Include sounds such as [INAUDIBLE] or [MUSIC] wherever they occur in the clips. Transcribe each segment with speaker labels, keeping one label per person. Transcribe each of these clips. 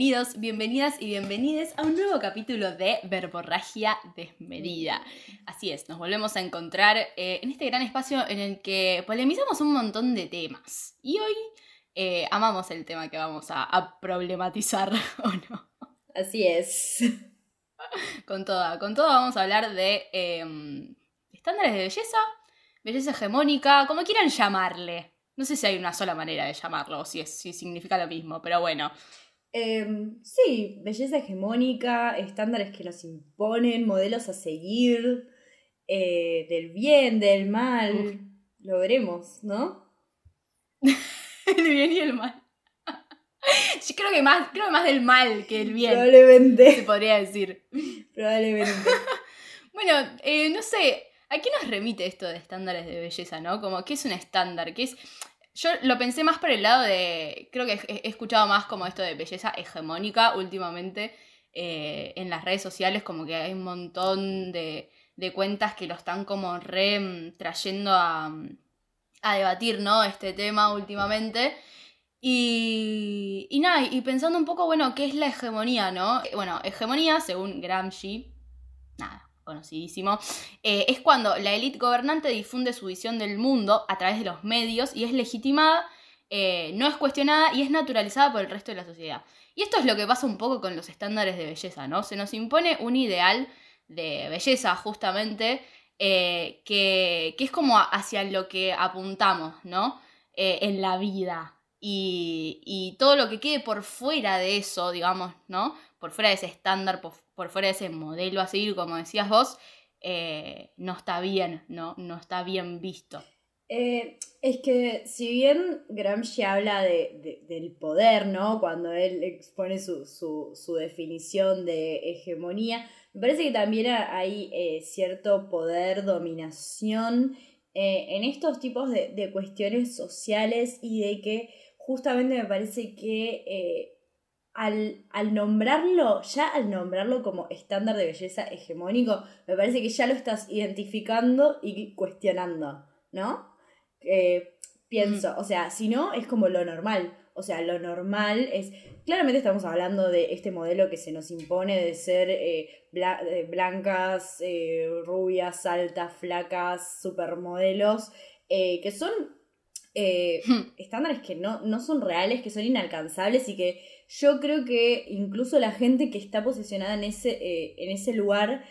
Speaker 1: bienvenidos, bienvenidas y bienvenides a un nuevo capítulo de Verborragia Desmedida. Así es, nos volvemos a encontrar eh, en este gran espacio en el que polemizamos un montón de temas. Y hoy eh, amamos el tema que vamos a, problematizar, [LAUGHS] ¿o no?
Speaker 2: Así es.
Speaker 1: Con todo, con todo vamos a hablar de em, estándares de belleza, belleza hegemónica, como quieran llamarle. No sé si hay una sola manera de llamarlo, o si, es, si significa lo mismo, pero bueno.
Speaker 2: Em, sí, belleza hegemónica, estándares que nos imponen, modelos a seguir, eh, del bien, del mal, lo veremos, ¿no? [LAUGHS]
Speaker 1: el bien y el mal. [LAUGHS] Yo creo que más, creo más del mal que del bien.
Speaker 2: Probablemente.
Speaker 1: Se podría decir. [LAUGHS]
Speaker 2: Probablemente.
Speaker 1: bueno, eh, no sé, ¿a qué nos remite esto de estándares de belleza, no? Como, ¿qué es un estándar? ¿Qué es...? Yo lo pensé más por el lado de. Creo que he, escuchado más como esto de belleza hegemónica últimamente eh, en las redes sociales, como que hay un montón de, cuentas que lo están como re mm, trayendo a, a debatir, ¿no? Este tema últimamente. Y, y nada, y pensando un poco, bueno, ¿qué es la hegemonía, no? Bueno, hegemonía, según Gramsci, nada, conocidísimo, eh, es cuando la élite gobernante difunde su visión del mundo a través de los medios y es legitimada, eh, no es cuestionada y es naturalizada por el resto de la sociedad. Y esto es lo que pasa un poco con los estándares de belleza, ¿no? Se nos impone un ideal de belleza justamente eh, que, es como hacia lo que apuntamos, ¿no? en la vida. Y, y todo lo que quede por fuera de eso, digamos, ¿no? Por fuera de ese estándar, por, por fuera de ese modelo a seguir, como decías vos, eh, no está bien, ¿no? No está bien visto.
Speaker 2: Eh, es que si bien Gramsci habla de, del poder, ¿no? Cuando él expone su, su, definición de hegemonía, me parece que también hay eh, cierto poder, dominación en estos tipos de, de, cuestiones sociales y de que justamente me parece que al, al, nombrarlo, ya al nombrarlo como estándar de belleza hegemónico, me parece que ya lo estás identificando y cuestionando, ¿no? Eh, pienso, o sea, si no, es como lo normal. O sea, lo normal es. Claramente estamos hablando de este modelo que se nos impone de ser eh, blancas, eh, rubias, altas, flacas, supermodelos, que son hmm. estándares que no, no son reales, que son inalcanzables y que yo creo que incluso la gente que está posicionada en ese, eh, en ese lugar,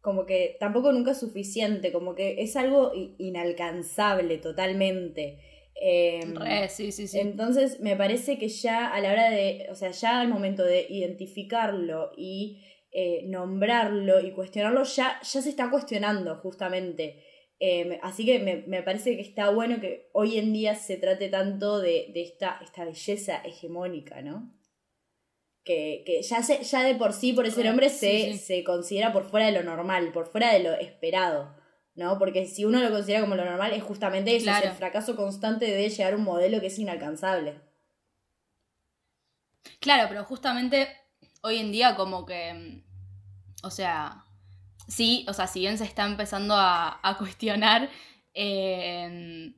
Speaker 2: como que tampoco nunca es suficiente, como que es algo inalcanzable totalmente.
Speaker 1: Em, sí, sí, sí.
Speaker 2: Entonces me parece que ya a la hora de, o sea, ya al momento de identificarlo y eh, nombrarlo y cuestionarlo, ya, ya se está cuestionando justamente. Em, así que me, parece que está bueno que hoy en día se trate tanto de, de esta, esta belleza hegemónica, ¿no? Que, ya, se, ya de por sí, por ese nombre, se, se considera por fuera de lo normal, por fuera de lo esperado. ¿no? Porque si uno lo considera como lo normal, es justamente eso, es el fracaso constante de llegar a un modelo que es inalcanzable.
Speaker 1: Claro, pero justamente hoy en día como que, o sea, sí, o sea, si bien se está empezando a, a cuestionar, eh,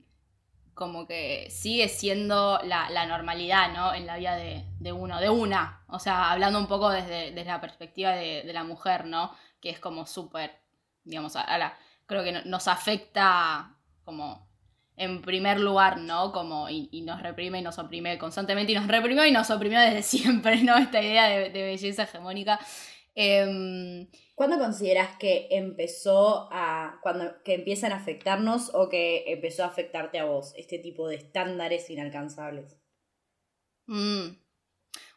Speaker 1: como que sigue siendo la, normalidad, ¿no? En la vida de, uno, de una. O sea, hablando un poco desde, la perspectiva de, la mujer, ¿no? Que es como súper, digamos, a, la, creo que nos afecta como en primer lugar, ¿no? Como, y, nos reprime y nos oprime constantemente, y nos reprimió y nos oprimió desde [LAUGHS] siempre, ¿no? Esta idea de, belleza hegemónica. Em,
Speaker 2: ¿Cuándo consideras que empezó a. cuando que empiezan a afectarnos o que empezó a afectarte a vos este tipo de estándares inalcanzables?
Speaker 1: Mm.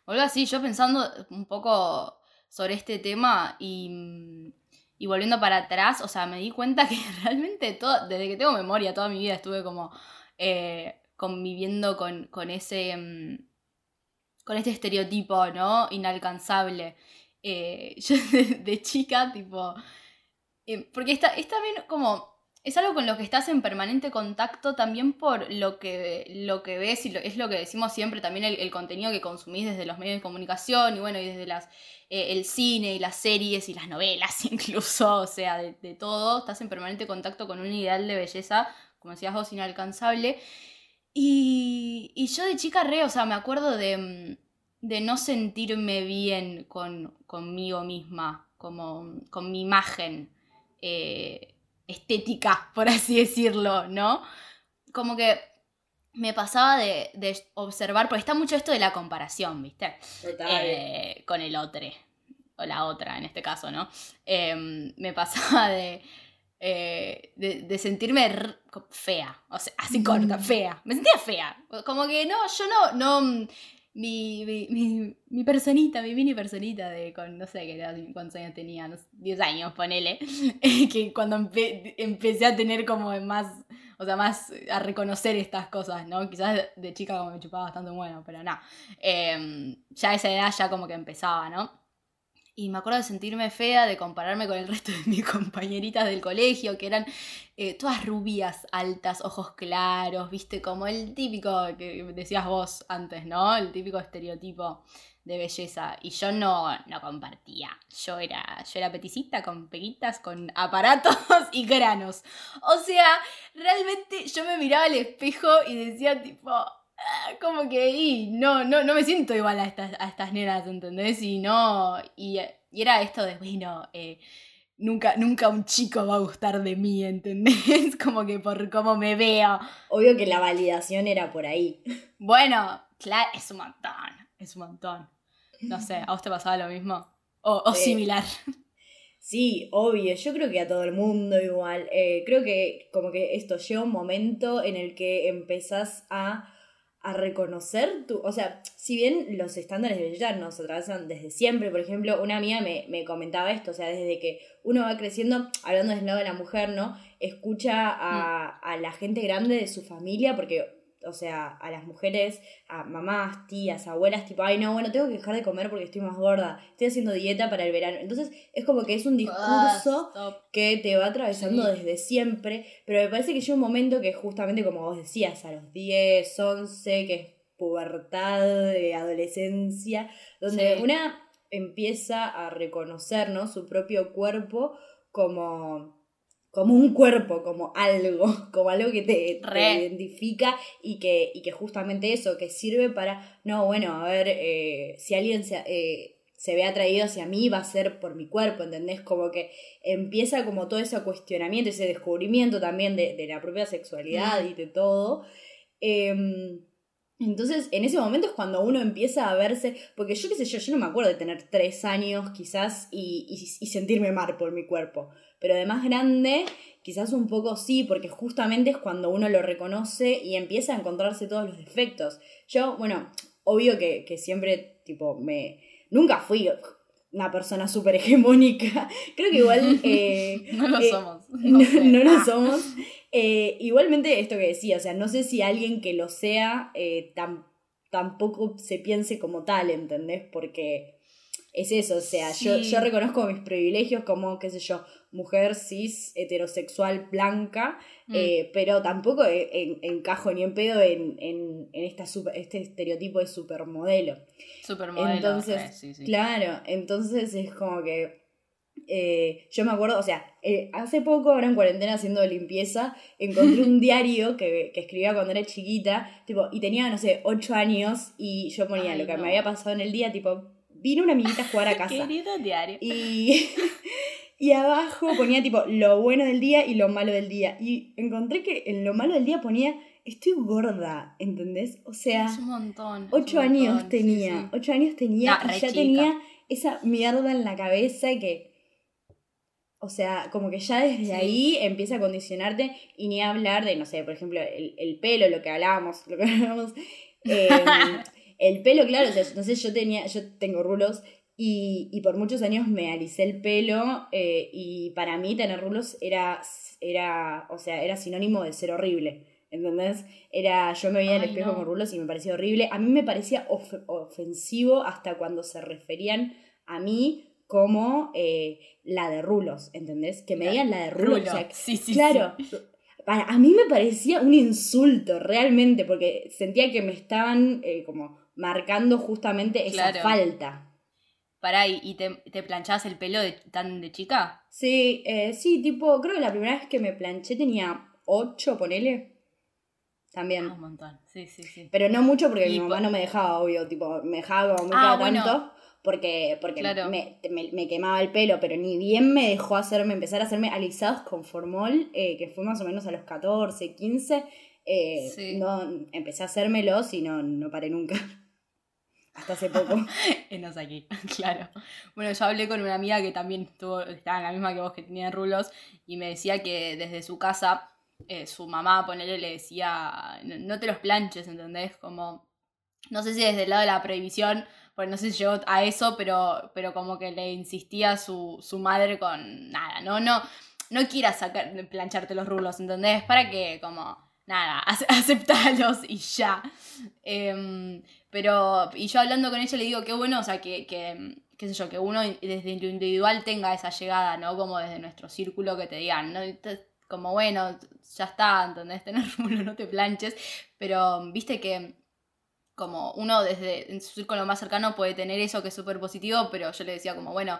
Speaker 1: algo así, yo pensando un poco sobre este tema y, y volviendo para atrás, o sea, me di cuenta [LAUGHS] que realmente todo, desde que tengo memoria, toda mi vida estuve como eh, conviviendo con, con ese. Mm, con este estereotipo, ¿no? Inalcanzable. Eh, [LAUGHS] yo de, chica, tipo, eh, porque está, es también como, es algo con lo que estás en permanente contacto también por lo que, lo que ves y es lo que decimos siempre, también el, contenido que consumís desde los medios de comunicación y bueno, y desde las, eh, el cine y las series y las novelas [LAUGHS] incluso, o sea, de, todo, estás en permanente contacto con un ideal de belleza, como decías vos, inalcanzable. Y, y yo de chica re, o sea, me acuerdo de mm, de no sentirme bien con, conmigo misma, como con mi imagen eh, estética, por así decirlo, ¿no? Como que me pasaba de, observar, porque está mucho esto de la comparación, ¿viste? Eh, con el otro, o la otra en este caso, ¿no? Em, me pasaba de, eh, de, sentirme fea, o sea, así corta, mm. fea. Me sentía fea. Como que no, yo no, no, mi, mi, mi, personita, mi mini personita de con, no sé qué, cuántos años tenía, 10 años, ponele, [LAUGHS] que cuando empecé a tener como más, o sea, más a reconocer estas cosas, ¿no? Quizás de chica como me chupaba bastante bueno, pero no. Em, ya esa edad ya como que empezaba, ¿no? Y me acuerdo de sentirme fea, de compararme con el resto de mis [LAUGHS] compañeritas del colegio, que eran eh, todas rubias, altas, ojos claros, viste, como el típico que decías vos antes, ¿no? El típico estereotipo de belleza. Y yo no, no compartía. Yo era, yo era peticita con peguitas, con aparatos [LAUGHS] y granos. O sea, realmente yo me miraba al espejo y decía tipo, [LAUGHS] como que y no, no, no me siento igual a estas, a estas nenas, ¿entendés? Y no, y, era esto de, bueno, eh, nunca, nunca un chico va a gustar de mí, ¿entendés? [LAUGHS] Como que por cómo me veo.
Speaker 2: Obvio que la validación era por ahí.
Speaker 1: Bueno, claro, es un montón, es un montón. No sé, ¿a vos te pasaba lo mismo? O, [LAUGHS] similar.
Speaker 2: Sí, obvio, yo creo que a todo el mundo igual. Eh, creo que como que esto llega un momento en el que empezás a a reconocer tu, o sea, si bien los estándares de belleza nos atravesan desde siempre, por ejemplo, una amiga me, me comentaba esto, o sea, desde que uno va creciendo, hablando del lado de la mujer, ¿no? Escucha a, mm. a la gente grande de su familia, porque o sea, a las mujeres, a mamás, tías, abuelas, tipo, ay, no, bueno, tengo que dejar de comer porque estoy más gorda, estoy haciendo dieta para el verano. Entonces, es como que es un discurso que te va atravesando desde siempre, pero me parece que llega un momento que justamente, como vos decías, a los 10, 11, que es pubertad, de adolescencia, donde una empieza a reconocer, ¿no? Su propio cuerpo como como un cuerpo, como algo, [LAUGHS] como algo que te, identifica y que, y que justamente eso, que sirve para, no, bueno, a ver, eh, si alguien se, eh, se ve atraído hacia mí, va a ser por mi cuerpo, ¿entendés? Como que empieza como todo ese cuestionamiento, ese descubrimiento también de, de la propia sexualidad y de todo. Em, entonces, en ese momento es cuando uno empieza a verse, porque yo qué sé yo, yo no me acuerdo de tener tres años quizás y, y, y sentirme mal por mi cuerpo pero de más grande quizás un poco sí, porque justamente es cuando uno lo reconoce y empieza a encontrarse todos los defectos. Yo, bueno, obvio que, siempre, tipo, me... Nunca fui una persona súper hegemónica. [LAUGHS] Creo que igual... [LAUGHS]
Speaker 1: Eh, no lo
Speaker 2: eh,
Speaker 1: somos. [LAUGHS]
Speaker 2: No, lo somos. Eh, igualmente esto que decía, o sea, no sé si alguien que lo sea tampoco se piense como tal, ¿entendés? Porque es eso, o sea, yo, yo reconozco mis privilegios como, qué sé yo, mujer cis, heterosexual, blanca, mm. eh, pero tampoco e, encajo ni en pedo en, en, en esta este estereotipo de supermodelo.
Speaker 1: Supermodelo,
Speaker 2: entonces, claro, entonces es como que eh, yo me acuerdo, o sea, eh, hace poco, ahora en cuarentena haciendo limpieza, encontré un [LAUGHS] diario que, que, escribía cuando era chiquita, tipo, y tenía, no sé, ocho años, y yo ponía lo que me había pasado en el día, tipo, vino una amiguita a jugar a [LAUGHS] casa.
Speaker 1: Querido diario.
Speaker 2: Y, [LAUGHS] y abajo ponía tipo lo bueno del día y lo malo del día. Y encontré que en lo malo del día ponía estoy gorda, ¿entendés? O sea,
Speaker 1: es un montón.
Speaker 2: Ocho años tenía, ocho años tenía y ya tenía esa mierda en la cabeza que... O sea, como que ya desde ahí empieza a condicionarte y ni hablar de, no sé, por ejemplo, el, el pelo, lo que hablábamos, lo que hablábamos. [LAUGHS] Eh, El pelo, claro, o sea, no sé, yo tenía, yo tengo rulos y, por muchos años me alicé el pelo eh, y para mí tener rulos era, era, o sea, era sinónimo de ser horrible. ¿Entendés? Era, yo me veía en el espejo con rulos y me parecía horrible. A mí me parecía ofensivo hasta cuando se referían a mí como eh, la de rulos, ¿entendés? Que me digan la de rulos.
Speaker 1: sí, sí,
Speaker 2: claro, [LAUGHS] a mí me parecía un insulto realmente, porque sentía que me estaban eh, como marcando justamente esa falta.
Speaker 1: Pará, ¿y te, te planchabas el pelo de, tan de chica?
Speaker 2: Sí, eh, sí, tipo, creo que la primera vez que me planché tenía ocho, ponele. También.
Speaker 1: Ah, un montón. Sí, sí, sí.
Speaker 2: Pero no mucho porque
Speaker 1: Y
Speaker 2: mi mamá
Speaker 1: po-
Speaker 2: no me dejaba, obvio, tipo, me dejaba como muy
Speaker 1: Ah,
Speaker 2: cada
Speaker 1: bueno.
Speaker 2: tanto. Porque, porque
Speaker 1: Claro.
Speaker 2: me, me- me quemaba el pelo, pero ni bien me dejó hacerme, empezar a hacerme alisados con formol, eh, que fue más o menos a los 14, 15. eh,
Speaker 1: Sí.
Speaker 2: no, empecé a hacérmelos y no, no paré nunca. [LAUGHS] Hasta hace poco. [LAUGHS]
Speaker 1: Enos aquí, [LAUGHS] claro. Bueno, yo hablé con una amiga que también estuvo, estaba en la misma que vos, que tenía rulos, y me decía que desde su casa, eh, su mamá, ponele, le decía, no, no te los planches, ¿entendés? Como, no sé si desde el lado de la prohibición, pues no sé si llegó a eso, pero, pero como que le insistía su, su madre con, nada, no, no, no quieras sacar, plancharte los rulos, ¿entendés? Para que, como, nada, [LAUGHS] ace- aceptalos y ya. Em, pero, y yo hablando con ella le digo, qué bueno, o sea, que, que, qué sé yo, que uno desde lo individual tenga esa llegada, ¿no? Como desde nuestro círculo que te digan, ¿no? Como, bueno, ya está, ¿entendés? Tener [LAUGHS] rulo, no te planches. Pero, viste que como uno desde en su círculo más cercano puede tener eso que es súper positivo, pero yo le decía como, bueno,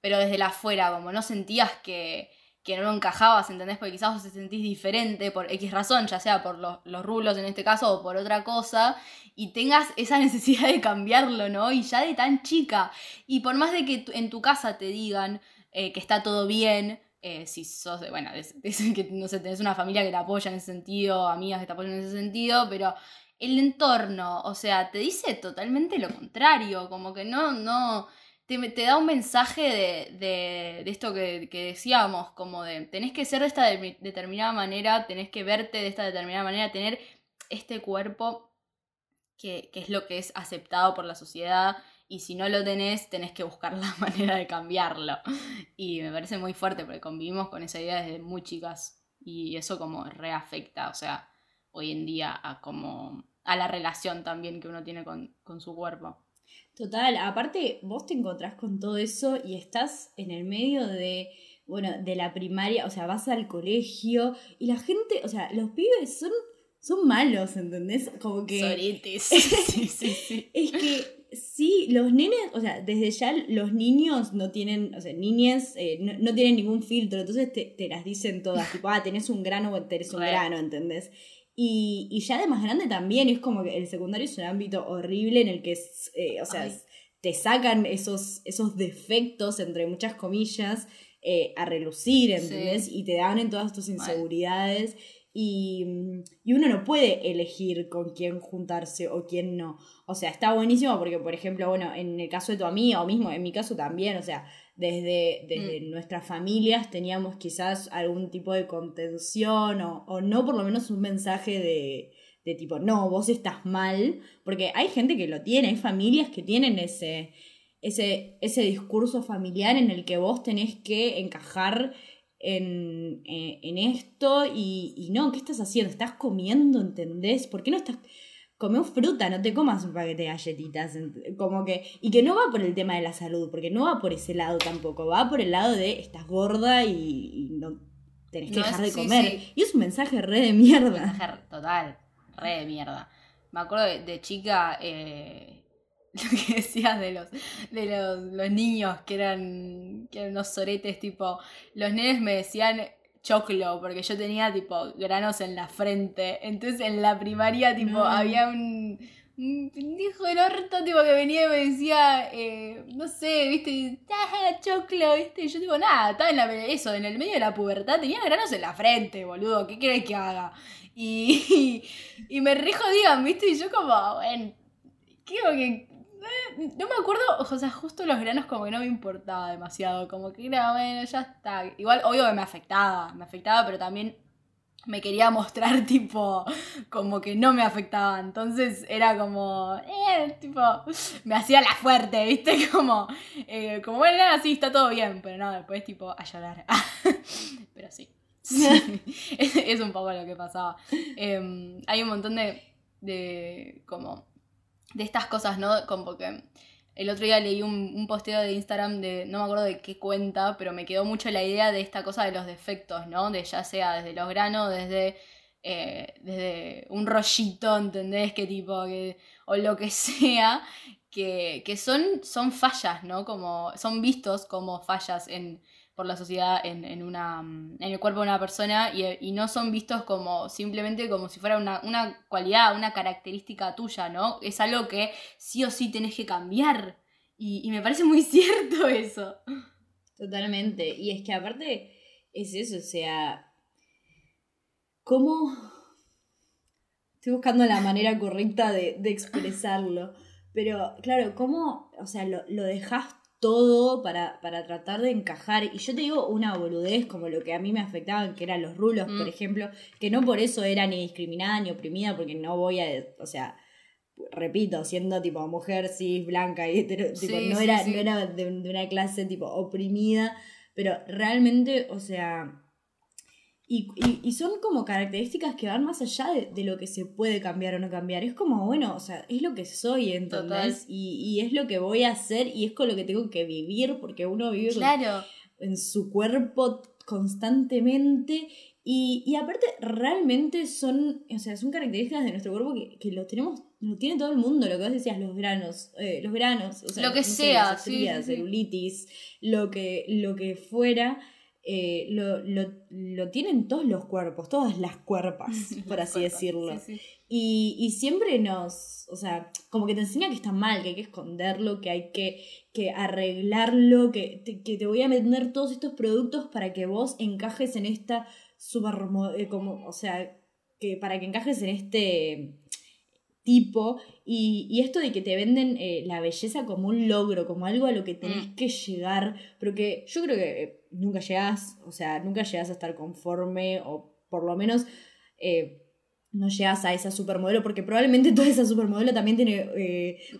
Speaker 1: pero desde la afuera, como no sentías que, que no encajabas, ¿entendés? Porque quizás vos te sentís diferente por X razón, ya sea por los, los rulos en este caso o por otra cosa, y tengas esa [LAUGHS] necesidad de cambiarlo, ¿no? Y ya de tan chica. Y por más de que en tu casa te digan eh, que está todo bien, eh, si sos de, bueno, es, [LAUGHS] es que no sé, tenés una familia que te apoya en ese sentido, amigas que te apoyan en ese sentido, pero el entorno, o sea, te dice totalmente lo contrario, como que no, no, te, te da un mensaje de, de, de esto que, que decíamos, como de, tenés que ser de esta de- determinada manera, tenés que verte de esta determinada manera, tener este cuerpo que, que es lo que es aceptado por la sociedad. Y si no lo tenés, tenés que buscar [LAUGHS] la manera de cambiarlo. Y me parece muy fuerte porque convivimos con esa idea desde muy chicas. Y eso como reafecta, o sea, hoy en día a como a la relación también que uno tiene con, con su cuerpo.
Speaker 2: Total, aparte vos te encontrás con todo eso y estás en el medio de, bueno, de la primaria, o sea, vas al colegio y la gente, o sea, los pibes son, son malos, ¿entendés? Como que...
Speaker 1: Soritis. [LAUGHS] sí, sí, sí.
Speaker 2: Es que sí, los nenes, o sea, desde ya los niños no tienen, o sea, niñas eh, no, no tienen ningún filtro, entonces te, te las dicen todas, tipo, ah, tenés un grano o tenés un grano, ¿entendés? Y, y ya de más grande también, es como que el secundario es un ámbito horrible en el que, es, eh, o sea,
Speaker 1: Ay.
Speaker 2: te sacan esos, esos defectos, entre muchas comillas, eh, a relucir, ¿entendés?
Speaker 1: Sí.
Speaker 2: Y te dan en todas tus inseguridades. Y, y uno no puede elegir con quién juntarse o quién no. O sea, está buenísimo porque, por ejemplo, bueno, en el caso de tu amiga o mismo en mi caso también, o sea, desde, desde nuestras familias teníamos quizás algún tipo de contención o, o no por lo menos un mensaje de, de tipo, no, vos estás mal, porque hay gente que lo tiene, hay familias que tienen ese, ese, ese discurso familiar en el que vos tenés que encajar en, eh, en esto y, y no, ¿qué estás haciendo? ¿Estás comiendo? ¿Entendés? ¿Por qué no estás... Come fruta, no te comas un paquete de galletitas. Como que. Y que no va por el tema de la salud, porque no va por ese lado tampoco. Va por el lado de estás gorda y, y no tenés que
Speaker 1: No,
Speaker 2: dejar de
Speaker 1: sí,
Speaker 2: comer.
Speaker 1: sí.
Speaker 2: Y es un mensaje re de mierda.
Speaker 1: Mensaje total, re de mierda. Me acuerdo de, de chica eh, [LAUGHS] lo que decías de los de los, los niños que eran que eran unos soretes tipo los nenes me decían choclo porque yo tenía tipo granos en la frente entonces en la primaria tipo
Speaker 2: No.
Speaker 1: había un un pendejo del orto tipo que venía y me decía eh, no sé viste ah, choclo viste y yo digo nada estaba en la eso en el medio de la pubertad tenía granos en la frente boludo qué querés que haga y, [LAUGHS] y, me re jodían, ¿viste? Y yo como, bueno, creo que... No me acuerdo, o sea, justo los granos como que no me importaba demasiado, como que era, bueno, ya está. Igual, obvio que me afectaba, me afectaba, pero también me quería [LAUGHS] mostrar tipo como que no me afectaba. Entonces era como, eh, tipo, me hacía la fuerte, ¿viste? [LAUGHS] Como, eh, como bueno, nada, sí, está todo bien, pero no, después tipo a llorar. [LAUGHS] pero sí. Es, un poco lo que pasaba. Eh, hay un montón de, de, como, de estas cosas, ¿no? Como que el otro día leí un, un posteo de Instagram de, no me acuerdo de qué cuenta, pero me quedó mucho la idea de esta cosa de los defectos, ¿no? De ya sea desde los granos, desde, eh, desde un rollito, ¿entendés? Que tipo, que, o lo que [LAUGHS] sea, que, que son, son fallas, ¿no? Como, son vistos como fallas en por la sociedad en, una, en el cuerpo de una persona y, no son vistos como simplemente como si fuera una, una, cualidad, una característica tuya, ¿no? Es algo que sí o sí tenés que cambiar. Y, y me parece muy [LAUGHS] cierto eso.
Speaker 2: Totalmente. Y es que aparte es eso, o sea, ¿cómo... Estoy buscando la manera correcta de, de expresarlo. Pero claro, ¿cómo, o sea, lo, lo dejas todo para, para, tratar de encajar. Y yo te digo una boludez como lo que a mí me afectaba, que eran los rulos, por mm. ejemplo, que no por eso era ni discriminada ni oprimida, porque no voy a, o sea, repito, siendo tipo mujer cis, blanca y hetero, tipo, no, era, no era de, una clase tipo oprimida, pero realmente, o sea, y, y, son como características que van más allá de, lo que se puede cambiar o no cambiar. Es como, bueno, o sea, es lo que soy, ¿entendés? Y, y, es lo que voy a hacer y es con lo que tengo que vivir, porque uno vive en su cuerpo constantemente. Y, y, aparte, realmente son, o sea, son características de nuestro cuerpo que, que lo tenemos, lo tiene todo el mundo, lo que vos decías, los granos, eh, los granos, o sea,
Speaker 1: lo que sea, sí,
Speaker 2: celulitis, lo que, lo que fuera. Eh, lo, lo, lo, tienen todos los cuerpos, todas las cuerpas, [LAUGHS] por así decirlo. Y, y, siempre nos, o sea, como que te enseña que está mal, que hay que esconderlo, que hay que, que arreglarlo, que te, que te voy a vender todos estos productos para que vos encajes en esta super, eh, como, o sea, que para que encajes en este tipo y, y, esto de que te venden eh, la belleza como un logro, como algo a lo que tenés mm. que llegar, pero que yo creo que nunca llegas, o sea, nunca llegas a estar conforme o por lo menos eh, no llegas a esa supermodelo porque probablemente [LAUGHS] toda esa supermodelo también tiene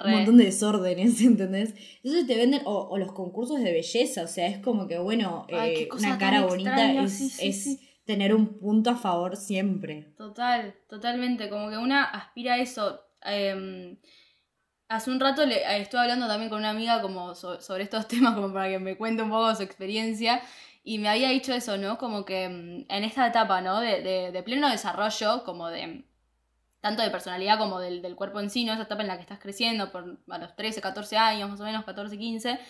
Speaker 2: un montón de desórdenes, [LAUGHS] ¿entendés? Entonces te venden, o, los concursos de belleza, o sea, es como que, bueno, una cara bonita es tener un punto a favor siempre.
Speaker 1: Total, totalmente. Como que una aspira a eso. Em, hace un rato le, eh, estuve hablando también con una amiga como sobre estos [LAUGHS] temas, como para que me cuente un poco su experiencia. Y me había dicho eso, ¿no? Como que em, en esta etapa, ¿no? De, de, pleno desarrollo, como de tanto de personalidad como del, del, cuerpo en sí, ¿no? Esa etapa en la que estás creciendo por a los 13, 14 años, más o menos, 14, 15.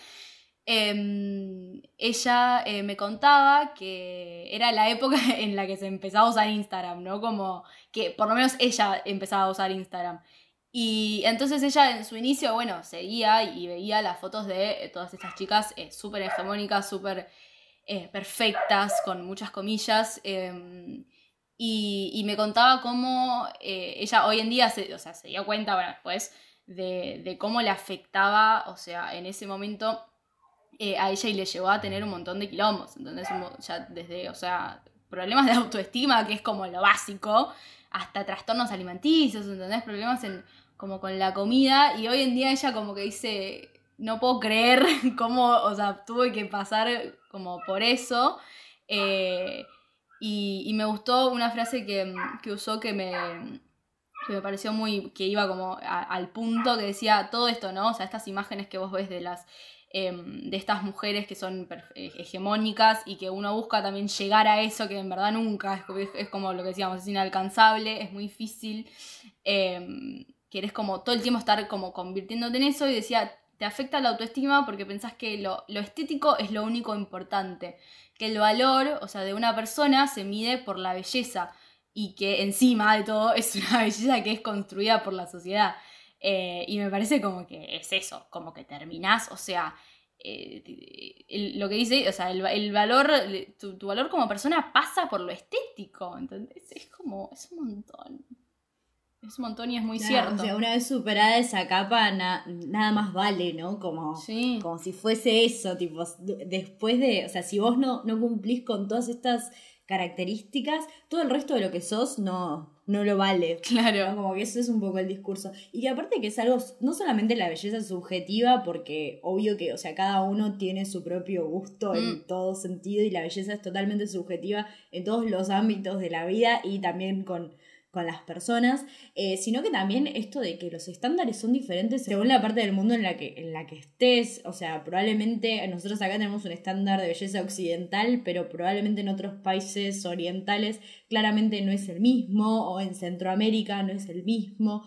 Speaker 1: Em, ella eh, me contaba que era la época [LAUGHS] en la que se empezaba a usar Instagram, ¿no? Como que por lo menos ella empezaba a usar Instagram. Y entonces ella en su inicio, bueno, seguía y veía las fotos de eh, todas estas chicas eh, súper hegemónicas, súper perfectas, con muchas comillas. Em, y, me contaba cómo ella hoy en día se, o sea, se dio cuenta, bueno, después, de, de cómo le afectaba, o sea, en ese momento eh, a ella y le llevó a tener un montón de quilombos, ¿entendés? Ya desde, o sea, problemas de autoestima, que es como lo básico, hasta trastornos alimenticios, ¿entendés? Problemas en, como con la comida, y hoy en día ella como que dice, no puedo creer [LAUGHS] cómo, o sea, tuve que pasar como por eso. Eh, y, me gustó una frase que, usó que me, que me pareció muy, que iba como al punto, que decía todo esto, ¿no? O sea, estas imágenes que vos ves de las Em, de estas mujeres que son eh, hegemónicas y que uno busca también llegar a eso que en verdad nunca es, como lo que decíamos, es inalcanzable, es muy difícil. Eh, querés como todo el tiempo estar como convirtiéndote en eso y decía, te afecta la autoestima porque pensás que lo, lo estético es lo único importante, que el valor, o sea, de una persona se mide por la belleza y que encima de todo es una [LAUGHS] belleza que es construida por la sociedad. Eh, y me parece como que es eso, como que terminás, o sea, eh, lo que dice, o sea, el, valor, tu, valor como persona pasa por lo estético, ¿entendés? Es como, es un montón. Es un montón y es muy cierto. O
Speaker 2: sea, una vez superada esa capa, nada más vale, ¿no? Como, como si fuese eso, tipo, después de, o sea, si vos no, no cumplís con todas estas características, todo el resto de lo que sos no, no lo vale.
Speaker 1: Claro.
Speaker 2: Como que eso es un poco el discurso. Y que aparte que es algo, no solamente la belleza subjetiva, porque obvio que, o sea, cada uno tiene su propio gusto en mm. todo sentido y la belleza es totalmente subjetiva en todos los ámbitos de la vida y también con con las personas, eh, sino que también esto de que los estándares son diferentes según la parte del mundo en la que, en la que estés, o sea, probablemente nosotros acá tenemos un estándar de belleza occidental, pero probablemente en otros países orientales claramente no es el mismo, o en Centroamérica no es el mismo.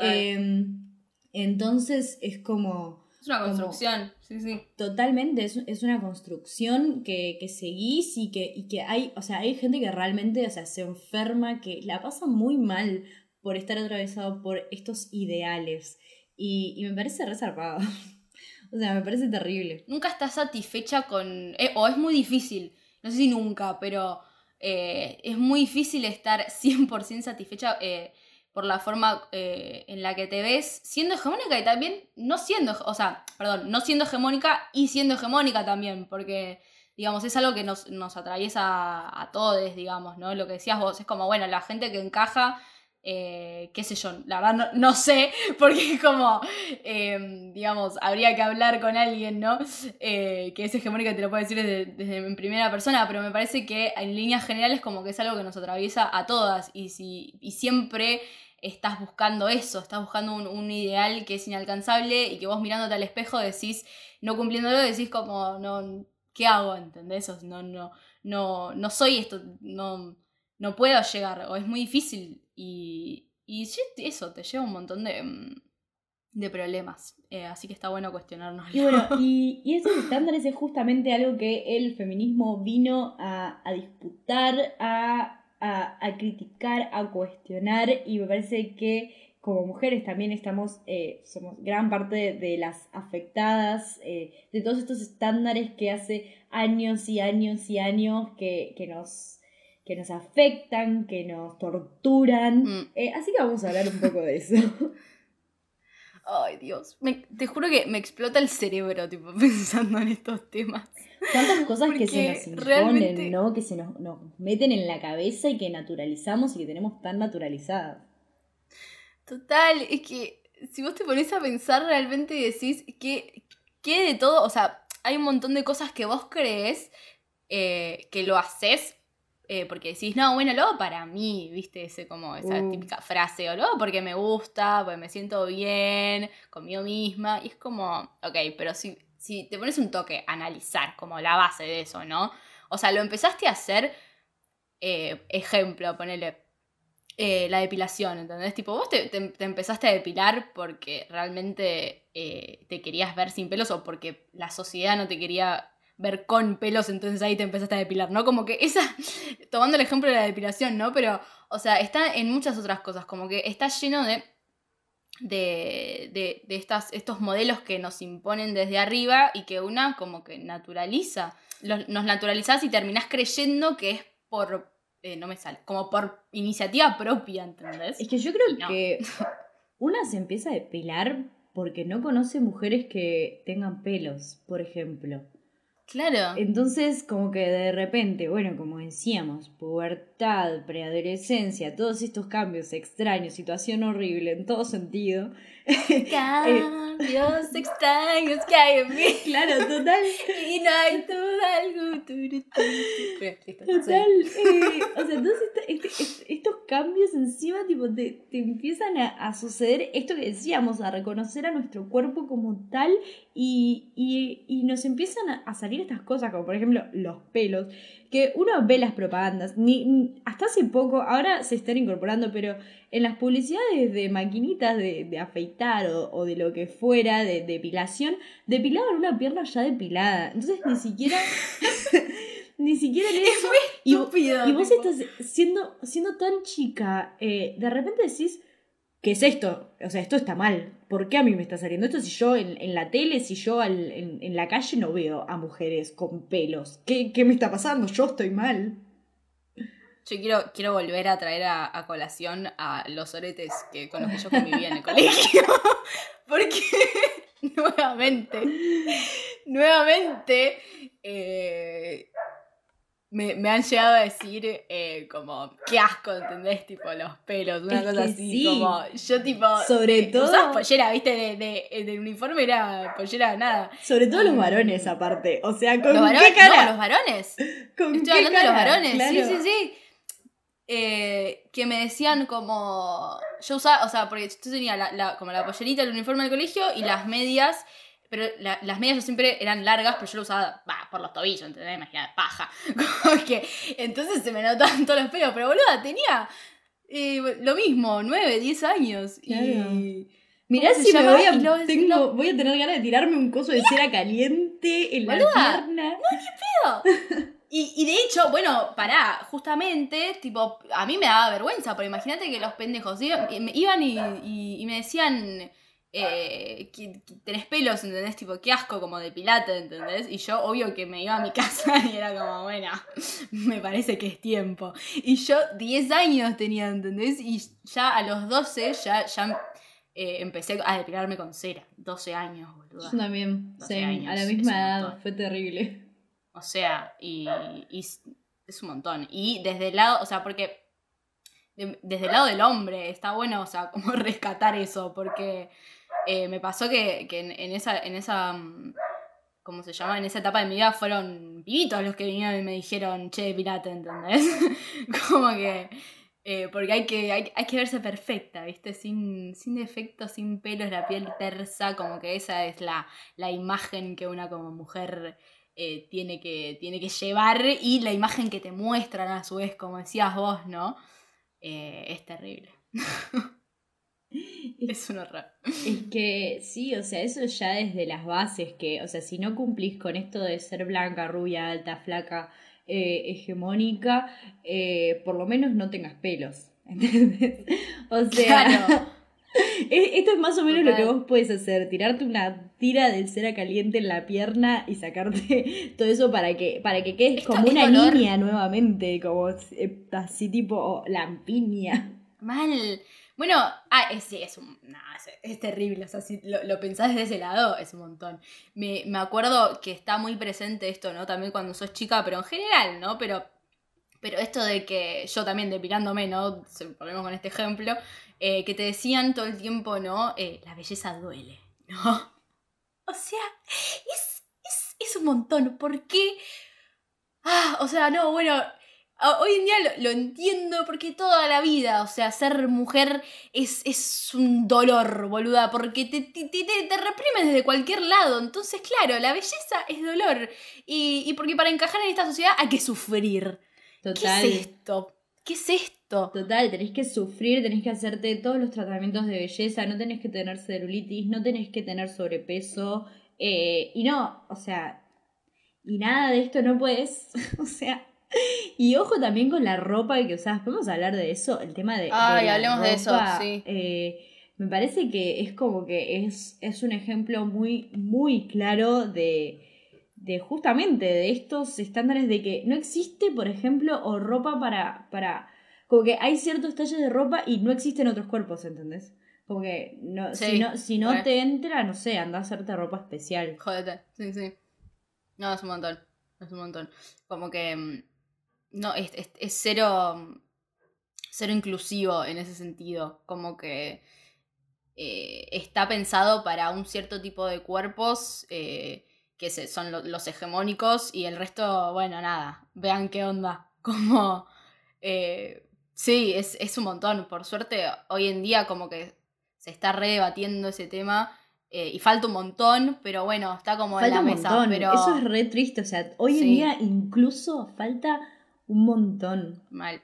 Speaker 2: Em, entonces es como...
Speaker 1: Es una construcción, sí, sí.
Speaker 2: Totalmente, es, es una construcción que, que seguís y que, y que hay, o sea, hay gente que realmente, o sea, se enferma, que la pasa muy mal por estar atravesado por estos ideales. Y, y me parece resarpado. [LAUGHS] o sea, me parece terrible.
Speaker 1: Nunca estás satisfecha con... eh, o es muy difícil, no sé si nunca, pero eh, es muy difícil estar [LAUGHS] 100% satisfecha eh, por la forma eh, en la que te ves siendo hegemónica y también no siendo, o sea, perdón, no siendo hegemónica y siendo hegemónica también, porque, digamos, es algo que nos, nos atraviesa a, todos, digamos, ¿no? Lo que decías vos, es como, bueno, la gente que encaja, eh, qué sé yo, la verdad no, no sé, [LAUGHS] porque es como, eh, digamos, habría que hablar con alguien, ¿no? Eh, que es hegemónica, te lo puedo decir desde, desde en primera persona, pero me parece que en líneas generales como que es algo que nos atraviesa a todas y, si, y siempre estás buscando eso, estás buscando un, un, ideal que es inalcanzable y que vos mirándote al espejo decís, no cumpliéndolo, decís como, no, ¿qué hago? ¿Entendés? No, no, no, no soy esto, no, no puedo llegar, o es muy difícil y, y eso te lleva un montón de, mm, de problemas. Eh, así que está bueno cuestionarnos.
Speaker 2: Y bueno, y, [LAUGHS] y, esos estándares es justamente algo que el feminismo vino a, a disputar, a a, a, criticar, a cuestionar y me parece que como mujeres también estamos, eh, somos gran parte de, de las afectadas eh, de todos estos estándares que hace años y años y años que, que nos que nos afectan, que nos torturan. Mm. Eh, así que vamos a hablar un poco de eso. [LAUGHS]
Speaker 1: Ay, Dios. Me, te juro que me explota el cerebro, tipo, [LAUGHS] pensando en estos temas.
Speaker 2: Tantas cosas Porque que se nos imponen, realmente... ¿no? Que se nos, nos, meten en la cabeza y que naturalizamos y que tenemos tan naturalizadas.
Speaker 1: Total, es que si vos te pones a pensar realmente y decís que, que de todo, o sea, hay un montón de cosas que vos crees eh, que lo haces eh, porque decís, no, bueno, luego para mí, viste, ese como esa uh. típica frase, o luego porque me gusta, porque me siento bien conmigo misma, y es como, ok, pero si, si te pones un toque, analizar como la base de eso, ¿no? O sea, lo empezaste a hacer, eh, ejemplo, ponele eh, la depilación, ¿entendés? Tipo, vos te, te, te empezaste a depilar porque realmente eh, te querías ver sin pelos o porque la sociedad no te quería ver con pelos, entonces ahí te empezaste a depilar, ¿no? Como que esa, [LAUGHS] tomando el ejemplo de la depilación, ¿no? Pero, o sea, está en muchas otras cosas, como que está lleno de, de, de, de estas, estos modelos que nos imponen desde arriba y que una como que naturaliza, los, nos naturalizás y terminás creyendo que es por, eh, no me sale, como por iniciativa propia, ¿entendés?
Speaker 2: Es que yo creo no. que una se empieza a depilar porque no conoce mujeres que tengan pelos, por ejemplo.
Speaker 1: Claro.
Speaker 2: Entonces, como que de repente, bueno, como decíamos, pubertad, preadolescencia, todos estos cambios extraños, situación horrible en todo sentido.
Speaker 1: Cambios extraños que hay en mí.
Speaker 2: Claro, total. [LAUGHS]
Speaker 1: y no hay duda alguna.
Speaker 2: Total. Eh, o sea, todos este, este, estos cambios encima, tipo, te, te empiezan a, a, suceder esto que decíamos, a reconocer a nuestro cuerpo como tal y, y, y nos empiezan a, a salir estas cosas, como por ejemplo los pelos, que uno ve las propagandas, ni, hasta hace poco, ahora se están incorporando, pero en las publicidades de maquinitas de, de afeitar o, o, de lo que fuera, de depilación, depilaban una pierna ya depilada. Entonces ni siquiera... [LAUGHS] ni siquiera en eso.
Speaker 1: y, estúpido,
Speaker 2: y, vos tipo. estás siendo, siendo tan chica, eh, de repente decís, ¿qué es esto? O sea, esto está mal. ¿Por qué a mí me está saliendo esto si yo en, en la tele, si yo en, en, la calle no veo a mujeres con pelos? ¿Qué, qué me está pasando? Yo estoy mal.
Speaker 1: Yo quiero, quiero volver a traer a, a, colación a los oretes que, con los que yo convivía en el colegio. [LAUGHS] Porque, [LAUGHS] nuevamente, nuevamente, eh, me, me, han llegado a decir eh, como, qué asco, ¿entendés? Tipo, los pelos, una
Speaker 2: es
Speaker 1: cosa así.
Speaker 2: Sí.
Speaker 1: Como, yo tipo...
Speaker 2: Sobre eh, todo...
Speaker 1: Usabas pollera, viste, de, de, del uniforme era pollera, nada.
Speaker 2: Sobre todo los varones, aparte. O sea, ¿con
Speaker 1: ¿Los varones?
Speaker 2: qué cara?
Speaker 1: No, los varones. [LAUGHS]
Speaker 2: ¿Con
Speaker 1: Estoy
Speaker 2: qué
Speaker 1: hablando
Speaker 2: cara?
Speaker 1: de los varones,
Speaker 2: claro.
Speaker 1: sí, sí, sí. Eh, que me decían como... Yo usaba, o sea, porque yo tenía la, la, como la pollerita, el uniforme del colegio y las medias pero la, las medias yo siempre eran largas, pero yo lo usaba bah, por los tobillos, ¿entendés? Imagínate, paja. [LAUGHS] Como que, entonces se me notaban todos los pelos, pero boluda, tenía eh, lo mismo, 9, 10 años.
Speaker 2: Claro.
Speaker 1: Y.
Speaker 2: Mirá
Speaker 1: ¿Cómo se
Speaker 2: si me voy a,
Speaker 1: lo-
Speaker 2: tengo-
Speaker 1: lo-
Speaker 2: voy a tener ganas de tirarme un coso de cera caliente en la
Speaker 1: Boluda,
Speaker 2: pierna.
Speaker 1: Y, y de hecho, bueno, pará, justamente, tipo, a mí me daba vergüenza, pero imagínate que los pendejos iban, y- y me decían, eh, que, que tenés pelos, ¿entendés? Tipo, qué asco, como depilate, ¿entendés? Y yo, obvio que me iba a mi [LAUGHS] casa y era como, bueno, [LAUGHS] me parece que es tiempo. Y yo 10 años tenía, ¿entendés? Y ya a los 12 ya, ya eh, empecé a depilarme con cera. 12 años, boludo.
Speaker 2: Yo también,
Speaker 1: 12
Speaker 2: sí,
Speaker 1: años,
Speaker 2: a la misma edad, fue terrible.
Speaker 1: O sea, y, y es un montón. Y desde el lado, o sea, porque de- desde el lado del hombre está bueno, o sea, [LAUGHS] como rescatar eso, porque eh, me pasó que, que en, esa, en esa, mm, ¿cómo se llama? En esa etapa de mi vida fueron pibitos los que vinieron y me dijeron, che, pirata, ¿entendés? [LAUGHS] como que... eh, porque hay que, hay, hay que verse perfecta, ¿viste? Sin, sin defectos, sin pelos, la piel tersa, como que esa es la, la imagen que una como mujer eh, tiene, que, tiene que llevar y la imagen que te muestran a su vez, como decías vos, ¿no? Es terrible. [LAUGHS] [LAUGHS] es un horror.
Speaker 2: Es [LAUGHS] que sí, o sea, eso ya desde las bases, que, o sea, si no cumplís con esto de ser blanca, rubia, alta, flaca, eh, hegemónica, eh, por lo menos no tengas pelos. [LAUGHS] ¿Entendés? O sea,
Speaker 1: Claro.
Speaker 2: es- esto es más o menos lo que vos puedes hacer, tirarte una tira de cera caliente en la pierna y sacarte todo eso para que, para que quedes
Speaker 1: Esto
Speaker 2: como una niña nuevamente, como eh, así tipo lampiña.
Speaker 1: Mal. Bueno, ah, es, es un. no, es, terrible. O sea, si lo, lo pensás desde ese lado, es un montón. Me, me acuerdo que está muy presente esto, ¿no? También cuando sos chica, pero en general, ¿no? Pero. Pero esto de que yo también depilándome, ¿no? Ponemos con este ejemplo, eh, que te decían todo el tiempo, ¿no? Eh, la belleza duele, ¿no? [LAUGHS] O sea, es, es, es un montón. ¿Por qué? Ah, o sea, no, bueno, hoy en día lo, lo entiendo porque toda la vida, o sea, ser mujer es, es un dolor, boluda, porque te, te, te, te- reprimen desde cualquier lado. Entonces, claro, la belleza es dolor. Y, y porque para encajar en esta sociedad hay que sufrir.
Speaker 2: Total.
Speaker 1: ¿Qué es esto? ¿Qué es esto?
Speaker 2: Total, tenés que sufrir, tenés que hacerte todos los tratamientos de belleza, no tenés que tener celulitis, no tenés que tener sobrepeso, eh, y no, o sea, y nada de esto no puedes, [LAUGHS] o sea, y ojo también con la ropa que usás, podemos hablar de eso, el tema de...
Speaker 1: Ay,
Speaker 2: la
Speaker 1: hablemos de eso,
Speaker 2: ropa,
Speaker 1: sí.
Speaker 2: eh, me parece que es como que es, es un ejemplo muy, muy claro de, de justamente de estos estándares de que no existe, por ejemplo, o ropa para, para, como que hay ciertos talles de ropa y no existen otros cuerpos, ¿entendés? Como que no, si no, si no te entra, no sé, anda a hacerte ropa especial.
Speaker 1: Jódete, sí, sí. No, es un montón. Es un montón. Como que. No, es, es, es cero. Cero inclusivo en ese sentido. Como que. eh, está pensado para un cierto tipo de cuerpos. eh, que se- son lo- los hegemónicos. Y el resto, bueno, nada. Vean qué onda. [LAUGHS] Como. eh, sí, es, es un montón. Por suerte, hoy en día, como que se está redebatiendo ese tema. eh, y falta un montón, pero bueno, está como
Speaker 2: Falta
Speaker 1: en
Speaker 2: un
Speaker 1: la mesa.
Speaker 2: montón,
Speaker 1: Pero
Speaker 2: eso es re triste, o sea, hoy en
Speaker 1: Sí.
Speaker 2: día incluso falta un montón.
Speaker 1: mal.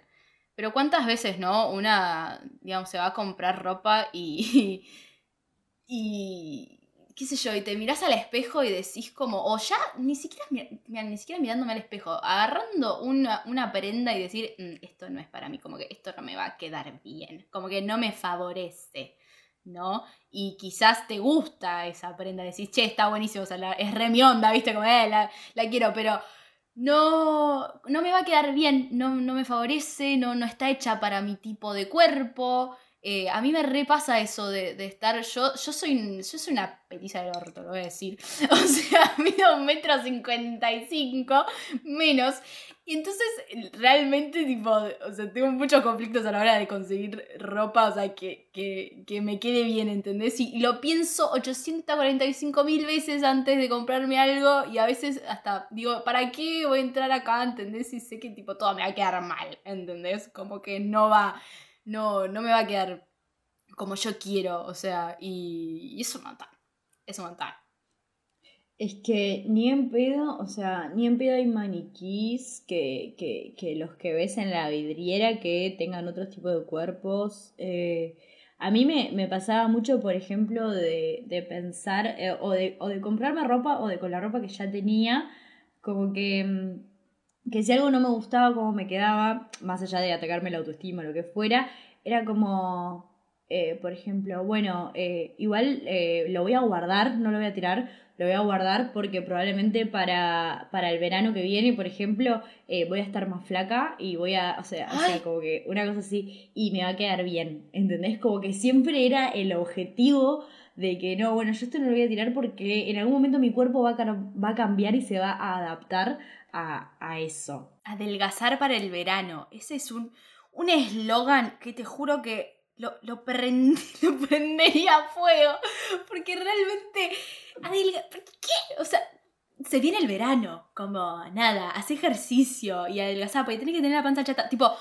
Speaker 1: Pero cuántas veces, ¿no? Una, digamos, se va a comprar ropa y. [LAUGHS] y. qué sé yo, y te mirás al espejo y decís como, o ya, ni siquiera, ni siquiera mirándome al espejo, agarrando una, una prenda y decir, "Mm, esto no es para mí, como que esto no me va a quedar bien, como que no me favorece, ¿no? Y quizás te gusta esa prenda, decís, che, está buenísimo, o sea, es re ¿viste? Como, eh, la, la quiero, pero no, no me va a quedar bien, no, no me favorece, no, no está hecha para mi tipo de cuerpo. Eh, a mí me repasa eso de, de estar. Yo, yo soy yo soy una petiza del orto, lo voy a decir. [LAUGHS] O sea, mido un metro cincuenta y cinco menos. Y entonces, realmente, tipo, o sea, tengo muchos conflictos a la hora de conseguir ropa, o sea, que, que, que me quede bien, ¿entendés? Y, lo pienso 845 mil veces antes de comprarme algo y a veces hasta digo, ¿para qué voy a entrar acá? ¿Entendés? Y sé que, tipo, todo me va a quedar mal, ¿entendés? Como que no va, no, no me va a quedar como yo quiero, o sea, y, y es un montón, es.
Speaker 2: Es que ni en pedo, o sea, ni en pedo hay maniquís que, que, que los que ves en la vidriera que tengan otros tipos de cuerpos. Eh, A mí me, pasaba mucho, por ejemplo, de, pensar eh, o, de, o de comprarme ropa o de con la ropa que ya tenía, como que, mm, que si algo no me gustaba como me quedaba, más allá de atacarme la autoestima o lo que fuera, era como, eh, por ejemplo, bueno, eh, igual lo voy a guardar, no lo voy a tirar, lo voy a guardar porque probablemente para, para el verano que viene, por ejemplo, eh, voy a estar más flaca y voy a, o sea, o sea, como que una cosa así, y me va a quedar bien, ¿entendés? Como que siempre era el objetivo de que no, bueno, yo esto no lo voy a tirar porque en algún momento mi cuerpo va a, va a cambiar y se va a adaptar a, a eso.
Speaker 1: Adelgazar para el verano, ese es un un eslogan que te juro que lo, [LAUGHS] lo, prendería a fuego. Porque realmente. ¿Qué? O sea, se viene el verano. Como nada, hace ejercicio y adelgazar. Porque tenés que tener la panza chata. Tipo,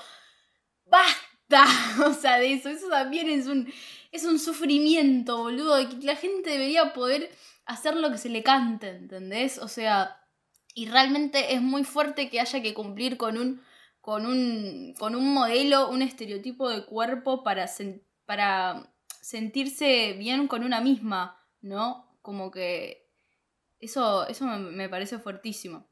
Speaker 1: ¡basta! [LAUGHS] O sea, de eso. Eso también es un. Es un sufrimiento, boludo. Que la gente debería poder hacer lo que se le cante, ¿entendés? O sea. Y realmente es muy fuerte que haya que cumplir con un con un, con un modelo, un estereotipo de cuerpo para, para sentirse bien con una misma, ¿no? Como que eso, eso me, parece fuertísimo.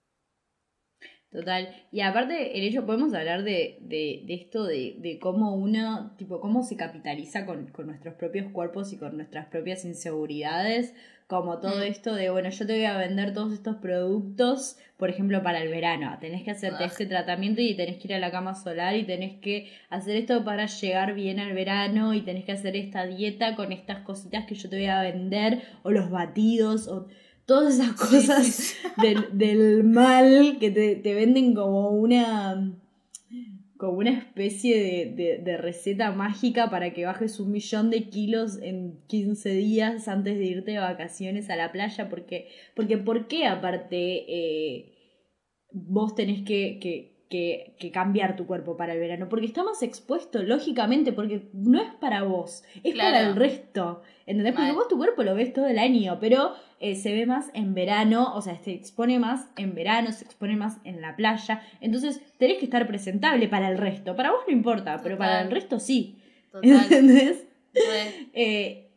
Speaker 2: Total. Y aparte, el hecho, podemos hablar de, de, de esto de, de, cómo uno, tipo, cómo se capitaliza con, con, nuestros propios cuerpos y con nuestras propias inseguridades como todo mm. esto de, bueno, yo te voy a vender todos estos productos, por ejemplo, para el verano. Tenés que hacerte este tratamiento y tenés que ir a la cama solar y tenés que hacer esto para llegar bien al verano y tenés que hacer esta dieta con estas cositas que yo te voy a vender o los batidos o todas esas [LAUGHS] cosas Del, del, mal que te, te venden como una como una especie de, receta mágica para que bajes un millón de kilos en 15 días antes de irte de vacaciones a la playa, porque, porque ¿por qué aparte eh, vos tenés que, que, que, cambiar tu cuerpo para el verano? Porque estamos expuestos, lógicamente, porque no es para vos, es para el resto. ¿Entendés? Porque vos tu cuerpo lo ves todo el año, pero eh, se ve más en verano, o sea, se expone más en verano, se expone más en la playa. Entonces tenés que estar presentable para el resto. Para vos no importa, pero para el resto sí. [LAUGHS] ¿Entendés? Eh,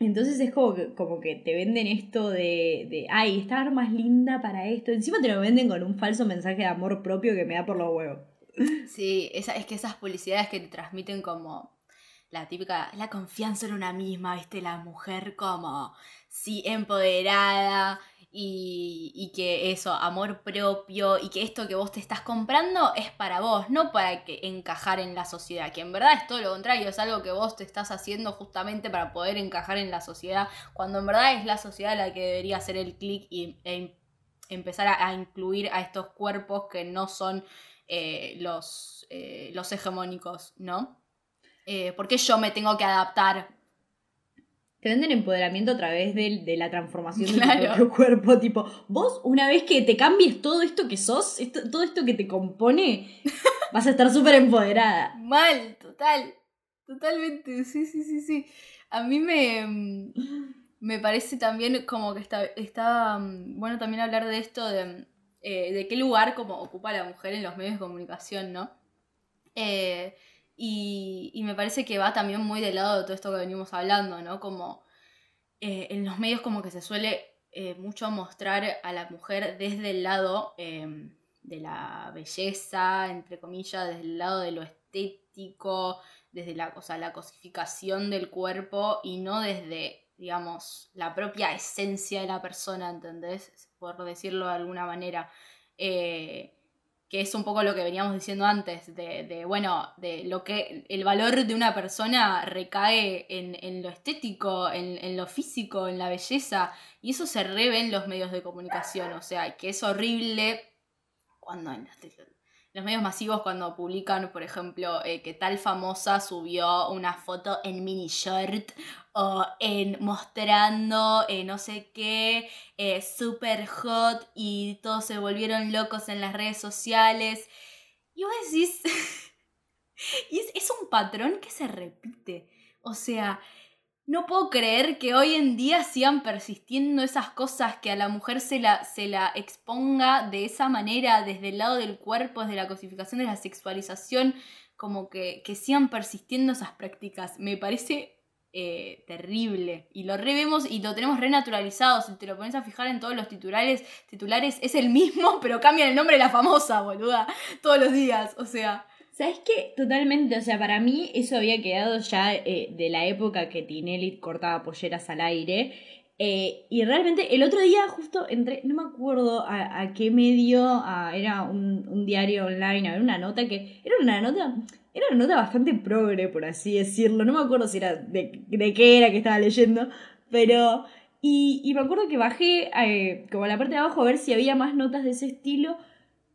Speaker 2: entonces es como que, como que te venden esto de, de, ay, estar más linda para esto. Encima te lo venden con un falso mensaje de amor propio que me da por los huevos.
Speaker 1: Sí, esa, es que esas publicidades que te transmiten como la típica, la confianza en una misma, ¿viste? La mujer como, sí, empoderada y, y, que eso, amor propio y que esto que vos te estás comprando es para vos, no para que encajar en la sociedad, que en verdad es todo lo contrario, es algo que vos te estás haciendo justamente para poder encajar en la sociedad, cuando en verdad es la sociedad la que debería hacer el clic y e empezar a, incluir a estos cuerpos que no son eh, los, eh, los hegemónicos, ¿no? eh, ¿por qué yo me tengo que adaptar?
Speaker 2: Te venden empoderamiento a través de, la transformación de tu propio cuerpo. Tipo, vos una vez que te cambies todo esto que sos, todo esto que te compone, [LAUGHS] vas a estar súper empoderada.
Speaker 1: Mal, total. Totalmente, sí, sí, sí, sí. A mí me, me parece también como que está, está bueno también hablar de esto, de, eh, de qué lugar como ocupa la mujer en los medios de comunicación, ¿no? Eh, y, me parece que va también muy del lado de todo esto que venimos hablando, ¿no? Como eh, en los medios como que se suele eh, mucho mostrar a la mujer desde el lado em, de la belleza, entre comillas, desde el lado de lo estético, desde la, la cosificación del cuerpo y no desde, digamos, la propia esencia de la persona, ¿entendés? Por decirlo de alguna manera. Eh, que es un poco lo que veníamos diciendo antes, de, bueno, de lo que el valor de una persona recae en, lo estético, en, lo físico, en la belleza, y eso se reve en los medios de comunicación, o sea, que es horrible cuando en los medios masivos cuando publican, por ejemplo, eh, que tal famosa subió una foto en mini short o en mostrando eh, no sé qué, eh, super hot y todos se volvieron locos en las redes sociales. Y vos decís, [LAUGHS] y es, es un patrón que se repite. O sea, no puedo creer que hoy en día sigan persistiendo esas cosas, que a la mujer se la, se la exponga de esa manera, desde el lado del cuerpo, desde la cosificación, de la sexualización, como que, que sigan persistiendo esas prácticas. Me parece eh, terrible. Y lo revemos y lo tenemos renaturalizado. Si te lo pones a fijar en todos los titulares, titulares es el mismo, [LAUGHS] pero cambian el nombre de la famosa, boluda. Todos los días. O sea.
Speaker 2: ¿Sabes qué? Totalmente, o sea, para mí eso había quedado ya eh, de la época que Tinelli cortaba polleras al aire. Eh, y realmente el otro día justo entré, no me acuerdo a, qué medio, era un, diario online, a una nota que era una nota, era una nota bastante progre, por así decirlo, no me acuerdo si era de, de qué era que estaba leyendo, pero... Y, y me acuerdo que bajé eh, como a la parte de abajo a ver si había más notas de ese estilo.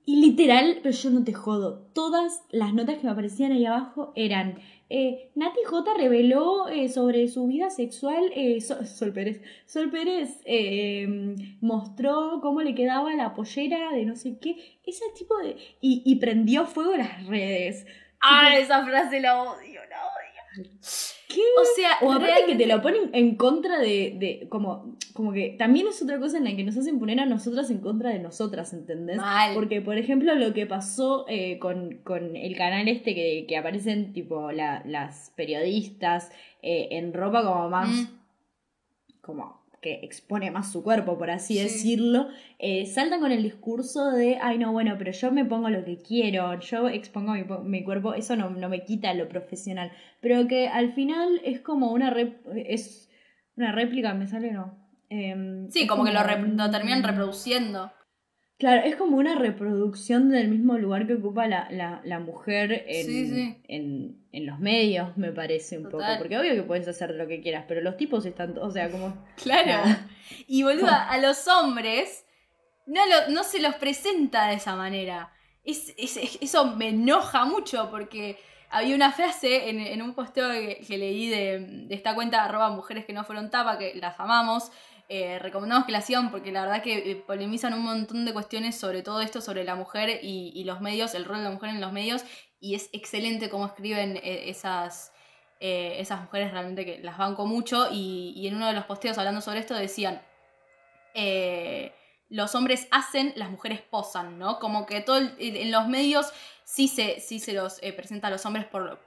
Speaker 2: Y literal, pero yo no te jodo, todas las notas que me aparecían ahí abajo eran eh, Nati J reveló eh, sobre su vida sexual, eh, Sol, Pérez, Sol Pérez mostró cómo le quedaba la pollera de no sé qué, ese tipo de... Y, y prendió fuego las redes.
Speaker 1: Ah, esa frase la odio.
Speaker 2: ¿Qué? O sea, o aparte que te lo ponen en contra de, de, como, como que también es otra cosa en la que nos hacen poner a nosotras en contra de nosotras, ¿entendés? Porque, por ejemplo, lo que pasó eh, con, con, el canal este que, que aparecen tipo la, las periodistas eh, en ropa como más... Mm. como que expone más su cuerpo, por así decirlo, eh, saltan con el discurso de, ay no, bueno, pero yo me pongo lo que quiero, yo expongo mi, cuerpo, eso no, no, me quita lo profesional, pero que al final es como una, es una réplica, ¿me sale no?
Speaker 1: Em, sí, como, que lo, lo terminan reproduciendo.
Speaker 2: Claro, es como una reproducción del mismo lugar que ocupa la, la, la mujer en, en, en, los medios, me parece un poco. Porque obvio que puedes hacer lo que quieras, pero los tipos están, o sea, como... [LAUGHS]
Speaker 1: Claro. Y boluda, a los hombres no, no se los presenta de esa manera. Es, es, eso me enoja mucho porque había una frase en, en un posteo que, leí de, de, esta cuenta arroba mujeres que no fueron tapa, que las amamos, eh, recomendamos que la sigan porque la verdad que eh, polemizan un montón de cuestiones sobre todo esto, sobre la mujer y, los medios, el rol de la mujer en los medios, y es excelente cómo escriben eh, esas, esas mujeres realmente que las banco mucho, y, en uno de los posteos hablando sobre esto decían, los hombres hacen, las mujeres posan, ¿no? Como que todo en los medios sí se, sí se los presenta a los hombres por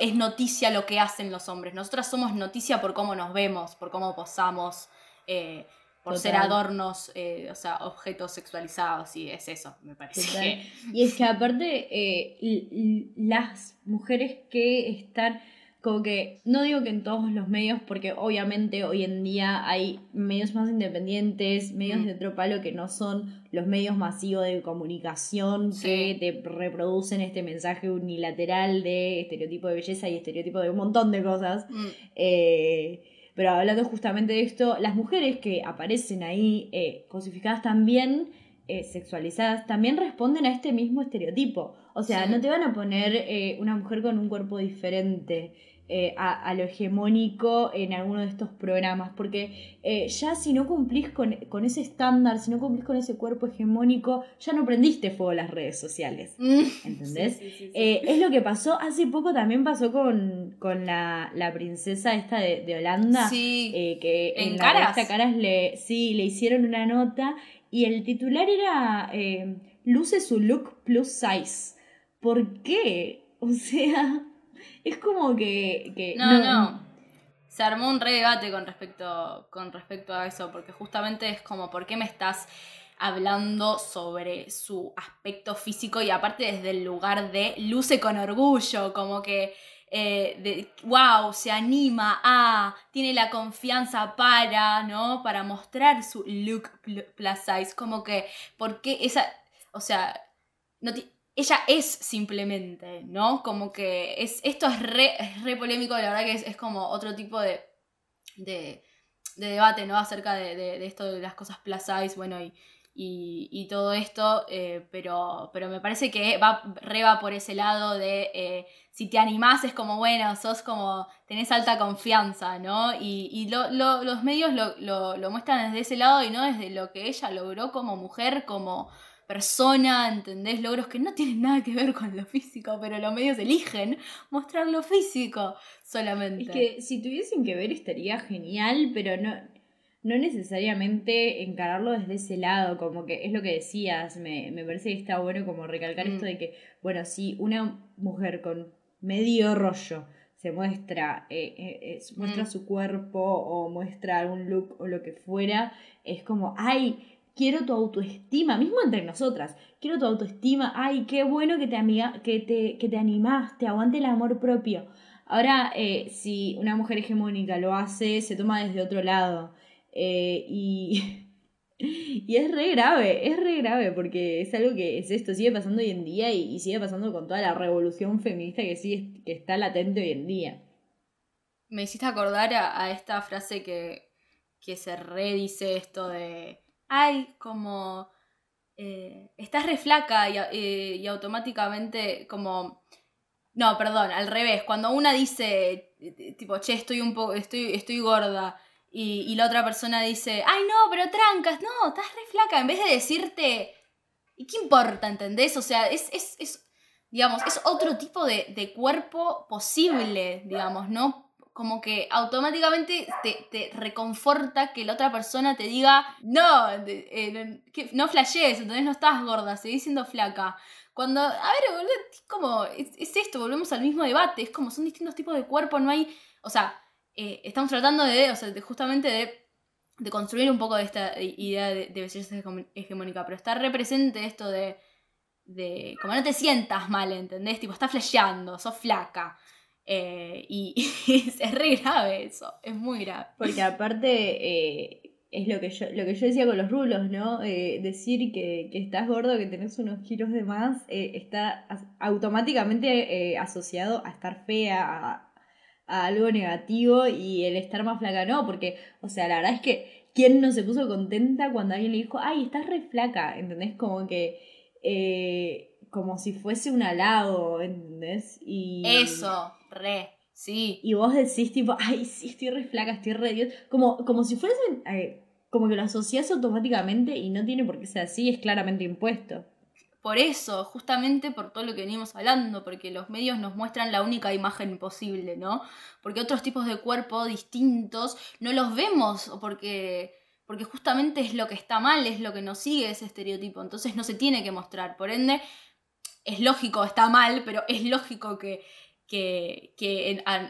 Speaker 1: es noticia lo que hacen los hombres. Nosotras somos noticia por cómo nos vemos, por cómo posamos, eh, por ser adornos, eh, o sea, objetos sexualizados, y es eso, me parece. [LAUGHS]
Speaker 2: Y es que aparte, eh, las mujeres que están como que, no digo que en todos los medios, porque obviamente hoy en día hay medios más independientes, medios mm. de otro palo que no son los medios masivos de comunicación que te reproducen este mensaje unilateral de estereotipo de belleza y estereotipo de un montón de cosas. Mm. Eh, pero hablando justamente de esto, las mujeres que aparecen ahí eh, cosificadas también, eh, sexualizadas, también responden a este mismo estereotipo. O sea, no te van a poner una mujer con un cuerpo diferente. Eh, a, lo hegemónico en alguno de estos programas, porque eh, ya si no cumplís con, ese estándar, si no cumplís con ese cuerpo hegemónico, ya no prendiste fuego las redes sociales, mm. [LAUGHS] ¿entendés? Eh, es lo que pasó, hace poco también pasó con, la, princesa esta de, Holanda, que en, la caras, caras le, sí, le hicieron una nota y el titular era Luce su look plus size. ¿Por qué? [LAUGHS] O sea... Es como que...
Speaker 1: no, no, Se armó un re debate con respecto, con respecto a eso, porque justamente es como, ¿por qué me estás hablando sobre su aspecto físico y aparte desde el lugar de luce con orgullo, como que, eh, de, wow, se anima a, tiene la confianza para, ¿no? Para mostrar su look plus size, como que, ¿por qué esa, o sea, no ella es simplemente, ¿no? Como que es, esto es re, polémico, la verdad que es, como otro tipo de, de, debate, ¿no? Acerca de, esto de las cosas plus size, bueno, y, y, todo esto, eh, pero, pero me parece que va, re va por ese lado de eh, si te animás es como, bueno, sos como, tenés alta confianza, ¿no? Y, y los medios lo, lo muestran desde ese lado y no desde lo que ella logró como mujer, como persona, ¿entendés? Logros que no tienen nada que ver con lo físico, pero los medios eligen mostrar lo físico solamente.
Speaker 2: Es que si tuviesen que ver estaría genial, pero no, no necesariamente encararlo desde ese lado, como que es lo que decías, me, parece que está bueno como recalcar esto mm. de que, bueno, si una mujer con medio rollo se muestra, eh, eh, muestra mm. su cuerpo o muestra algún look o lo que fuera, es como, ay, quiero tu autoestima, mismo entre nosotras, quiero tu autoestima, ay, qué bueno que te, amiga, que te, que te animaste, aguante el amor propio. Ahora, eh, si una mujer hegemónica lo hace, se toma desde otro lado. y [LAUGHS] Y es re grave, es re grave porque es algo que es esto, sigue pasando hoy en día y, sigue pasando con toda la revolución feminista que sigue, que está latente hoy en día.
Speaker 1: Me hiciste acordar a, esta frase que, que se redice esto de, ay, como, eh, estás re flaca y, eh, y automáticamente como... No, perdón, al revés. Cuando una dice, eh, tipo, che, estoy un poco, estoy, estoy gorda, y, la otra persona dice, ay no, pero trancas, no, estás re flaca, en vez de decirte, ¿y qué importa, entendés? O sea, es, es, es digamos, es otro tipo de, cuerpo posible, digamos, ¿no? Como que automáticamente te, reconforta que la otra persona te diga, no, eh, no flashees, entonces no estás gorda, seguís siendo flaca. Cuando, a ver, es como, es, es, esto, volvemos al mismo debate, es como son distintos tipos de cuerpo, no hay, o sea, eh, estamos tratando de, o sea, justamente de, construir un poco de esta idea de, belleza hegemónica, pero está represente esto de, de, como no te sientas mal, ¿entendés? Tipo, está flasheando, sos flaca. Eh, [LAUGHS] y, es, re grave eso, es muy grave.
Speaker 2: Porque aparte eh, es lo que, yo, lo que yo decía con los rulos, ¿no? decir que, que, estás gordo, que tenés unos kilos de más, está automáticamente asociado a estar fea, a, algo negativo y el estar más flaca no, porque, o sea, la verdad es que, ¿quién no se puso contenta cuando alguien le dijo, ay, estás re flaca? ¿Entendés? Como que, eh, como si fuese un halago, ¿entendés? Y...
Speaker 1: Eso, re. Sí.
Speaker 2: Y vos decís tipo, ay, sí, estoy re flaca, estoy re Dios. Como, como si fuese, eh, como que lo asocias automáticamente y no tiene por qué ser así, es claramente impuesto
Speaker 1: por eso, justamente por todo lo que venimos hablando, porque los medios nos muestran la única imagen posible, ¿no? Porque otros tipos de cuerpo distintos no los vemos, porque, porque justamente es lo que está mal, es lo que nos sigue ese estereotipo, entonces no se tiene que mostrar. Por ende, es lógico, está mal, pero es lógico que, que,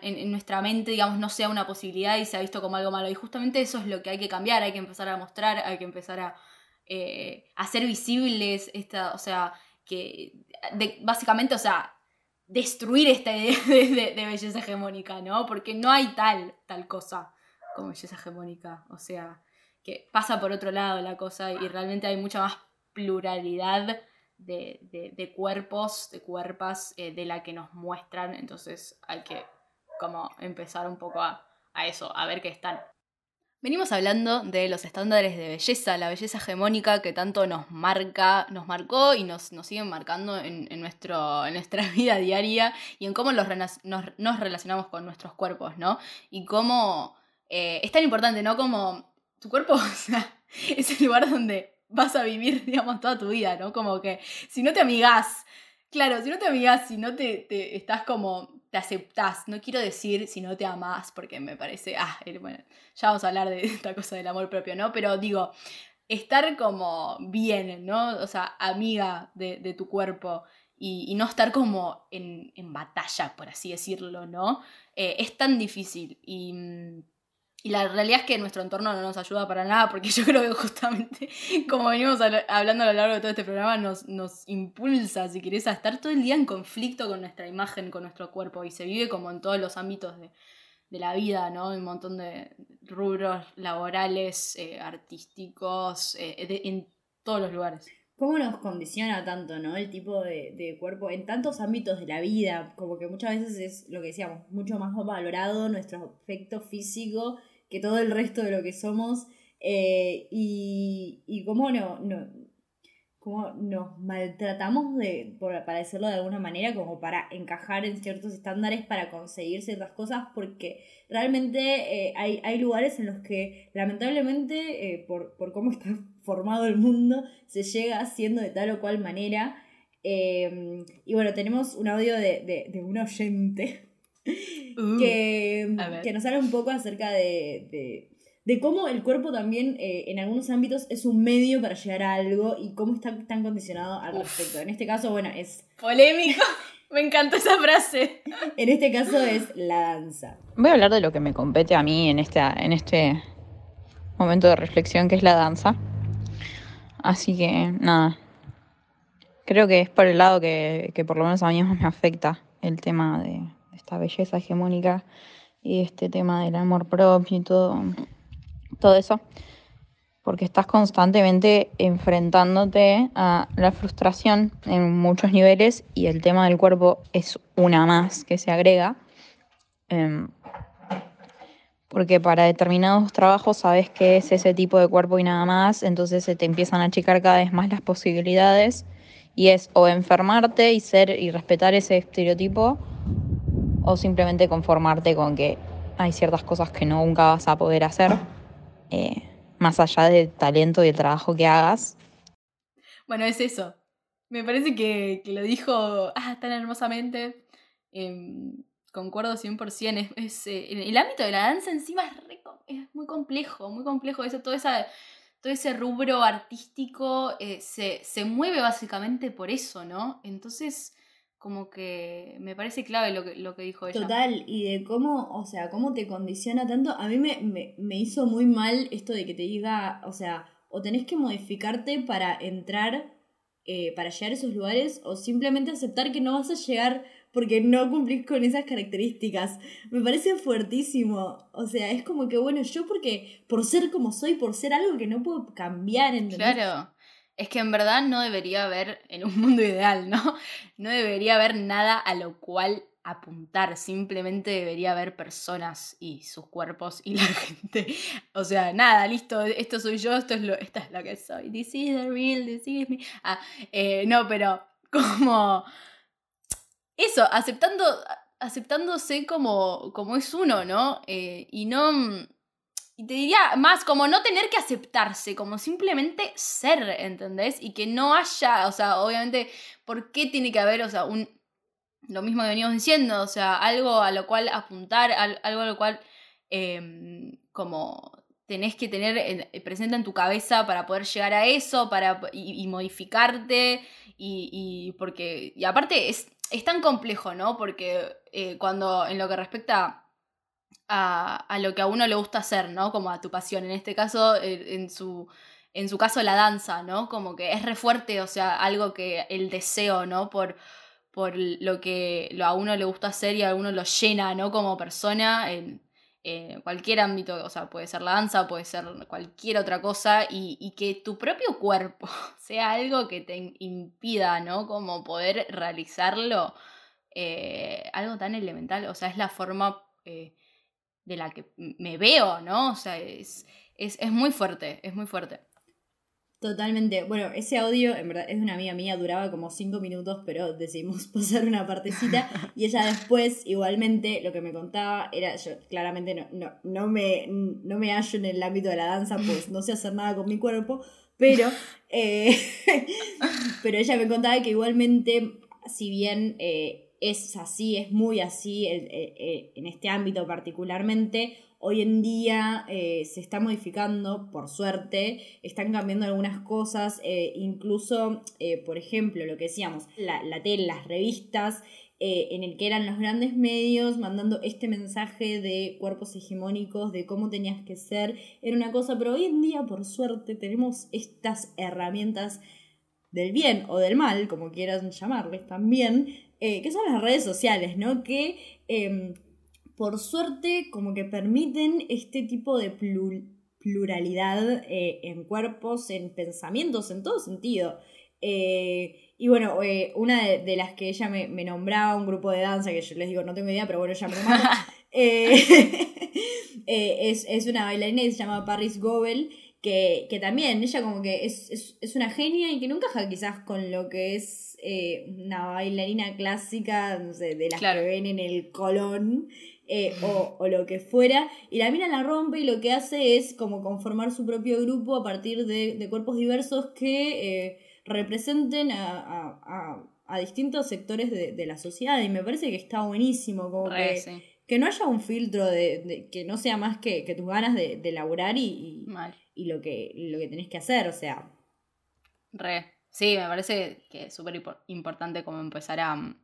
Speaker 1: en, nuestra mente, digamos, no sea una posibilidad y sea visto como algo malo. Y justamente eso es lo que hay que cambiar, hay que empezar a mostrar, hay que empezar a eh, hacer visibles esta, o sea, que básicamente, o sea, destruir esta idea [LAUGHS] de, belleza hegemónica, ¿no? Porque no hay tal, tal cosa como belleza hegemónica, o sea, que pasa por otro lado la cosa y realmente hay mucha más pluralidad de, cuerpos, de cuerpas eh, de la que nos muestran, entonces hay que como empezar un poco a, a eso, a ver qué están. Venimos hablando de los estándares de belleza, la belleza hegemónica que tanto nos marca, nos marcó y nos, nos siguen marcando en, nuestro, en nuestra [LAUGHS] vida diaria y en cómo nos, nos, relacionamos con nuestros cuerpos, ¿no? Y cómo eh, es tan importante, ¿no? Como tu cuerpo, [LAUGHS] es el lugar donde vas a vivir, [LAUGHS] digamos, toda tu vida, ¿no? Como que si no te amigas, claro, si no te amigas, si no te, estás como te aceptás. No quiero decir si no te amás, porque me parece, ah, bueno, ya vamos a hablar de [LAUGHS] esta cosa del amor propio, ¿no? Pero digo, estar como bien, ¿no? O sea, amiga de, tu cuerpo y, no estar como en, batalla, por así decirlo, ¿no? Eh, es tan difícil y mm, y la realidad es que nuestro entorno no nos ayuda para nada, porque yo creo que justamente, [LAUGHS] como venimos hablando a lo largo de todo este programa, nos, nos impulsa, si querés, a estar todo el día en conflicto con nuestra imagen, con nuestro cuerpo. Y se vive como en todos los ámbitos de, la vida, ¿no? Un montón de rubros laborales, eh, artísticos, eh, en todos los lugares.
Speaker 2: ¿Cómo nos condiciona tanto, ¿no? El tipo de, cuerpo en tantos ámbitos de la vida, como que muchas veces es lo que decíamos, mucho más valorado nuestro aspecto físico que todo el resto de lo que somos eh, y, y cómo, no, no, cómo nos maltratamos, de, por, para decirlo de alguna manera, como para encajar en ciertos estándares para conseguir ciertas cosas, porque realmente eh, hay, hay, lugares en los que lamentablemente, eh, por, por cómo [LAUGHS] está formado el mundo, se llega haciendo de tal o cual manera. y bueno, tenemos un audio de, de, de un oyente [LAUGHS] Uh, que, nos habla un poco acerca de, cómo el cuerpo también eh, en algunos ámbitos es un medio para llegar a algo y cómo está tan condicionado al respecto. En este caso, bueno, es...
Speaker 1: Polémico. [LAUGHS] Me encantó esa frase. [LAUGHS]
Speaker 2: En este caso es la danza.
Speaker 3: Voy a hablar de lo que me compete a mí en, esta, en este momento de reflexión, que es la danza. Así que, nada. Creo que es por el lado que, que por lo menos a mí más me afecta el tema de esta belleza hegemónica y este tema del amor propio y todo, todo eso porque estás constantemente enfrentándote a la frustración en muchos niveles y el tema del cuerpo es una más que se agrega. Em, porque para determinados trabajos sabes que es ese tipo de cuerpo y nada más, entonces se te empiezan a achicar cada vez más las posibilidades y es o enfermarte y ser y respetar ese estereotipo o simplemente conformarte con que hay ciertas cosas que nunca vas a poder hacer. Eh, más allá del talento y el trabajo que hagas.
Speaker 1: Bueno, es eso. Me parece que, lo dijo ah, tan hermosamente. Em, concuerdo 100%. Es, eh, en el ámbito de la danza encima es, muy complejo, muy complejo. Eso, todo, todo ese rubro artístico eh, se, se mueve básicamente por eso, ¿no? Entonces como que me parece clave lo que, lo que dijo ella.
Speaker 2: Total, y de cómo, o sea, cómo te condiciona tanto. A mí me, me, hizo muy mal esto de que te diga, o sea, o tenés que modificarte para entrar, eh, para llegar a esos lugares, o simplemente aceptar que no vas a llegar porque no cumplís con esas características. Me parece fuertísimo. O sea, es como que, bueno, yo porque, por ser como soy, por ser algo que no puedo cambiar, ¿entendés?
Speaker 1: Claro. Es que en verdad no debería haber, en un mundo ideal, ¿no? No debería haber nada a lo cual apuntar, simplemente debería haber personas y sus cuerpos y la [LAUGHS] gente. O sea, nada, listo, esto soy yo, esto es lo, esta es lo que soy. This is the real, this is me. Ah, eh, no, pero como eso, aceptando, aceptándose como, como es uno, ¿no? Eh, y no y te diría más como no tener que aceptarse, como simplemente ser, ¿entendés? Y que no haya, o sea, obviamente, ¿por qué tiene que haber, o sea, un... Lo mismo que venimos diciendo, o sea, algo a lo cual apuntar, algo a lo cual em, como tenés que tener presente en tu cabeza para poder llegar a eso, para, y, modificarte, y, porque, y aparte es, es tan complejo, ¿no? Porque eh, cuando en lo que respecta a, lo que a uno le gusta hacer, ¿no? Como a tu pasión. En este caso, en su, en su caso, la danza, ¿no? Como que es re fuerte, o sea, algo que el deseo, ¿no? Por, por lo que a uno le gusta hacer y a uno lo llena, ¿no? Como persona cualquier ámbito, o sea, puede ser la danza, puede ser cualquier otra cosa, y, que tu propio cuerpo [LAUGHS] sea algo que te impida, ¿no? Como poder realizarlo, eh, algo tan elemental, o sea, es la forma... Eh, de la que me veo, ¿no? O sea, es, es, muy fuerte, es muy fuerte.
Speaker 2: Totalmente. Bueno, ese audio en verdad es de una amiga mía, duraba como cinco minutos, pero decidimos [LAUGHS] pasar una partecita. Y ella después, igualmente, lo que me contaba era, yo claramente no, no, no, me, no me hallo en el ámbito de la danza, pues no sé hacer nada con mi cuerpo, pero, eh, [LAUGHS] pero ella me contaba que igualmente, si bien eh, es así, es muy así en este ámbito particularmente. Hoy en día eh, se está modificando, por suerte, están cambiando algunas cosas, eh, incluso, eh, por ejemplo, lo que decíamos, la, la tele, las revistas, en el que eran los grandes medios mandando este mensaje de cuerpos hegemónicos, de cómo tenías que ser, era una cosa, pero hoy en día, por suerte, tenemos estas herramientas del bien o del mal, como quieran llamarles también, que son las redes sociales, ¿no? Que em, por suerte como que permiten este tipo de pluralidad eh, en cuerpos, en pensamientos, en todo sentido. Eh, y bueno, una de, las que ella me, nombraba, un grupo de danza, que yo les digo, no tengo idea, pero bueno, ella me nombraba, [LAUGHS] [LAUGHS] es, es, una bailarina que se llama Paris Gobel, que, que también ella como que es, es, es, una genia y que no encaja quizás con lo que es eh, una bailarina clásica, no sé, de las que ven en el Colón. Eh, o, o, lo que fuera, y la mina la rompe y lo que hace es como conformar su propio grupo a partir de, de cuerpos diversos que eh, representen a, a, a, distintos sectores de, de, la sociedad, y me parece que está buenísimo, como que, que no haya un filtro de, que no sea más que, que tus ganas de, de laburar y, y lo que, lo que tenés que hacer, o sea.
Speaker 1: Re. Sí, me parece que es súper importante como empezar a,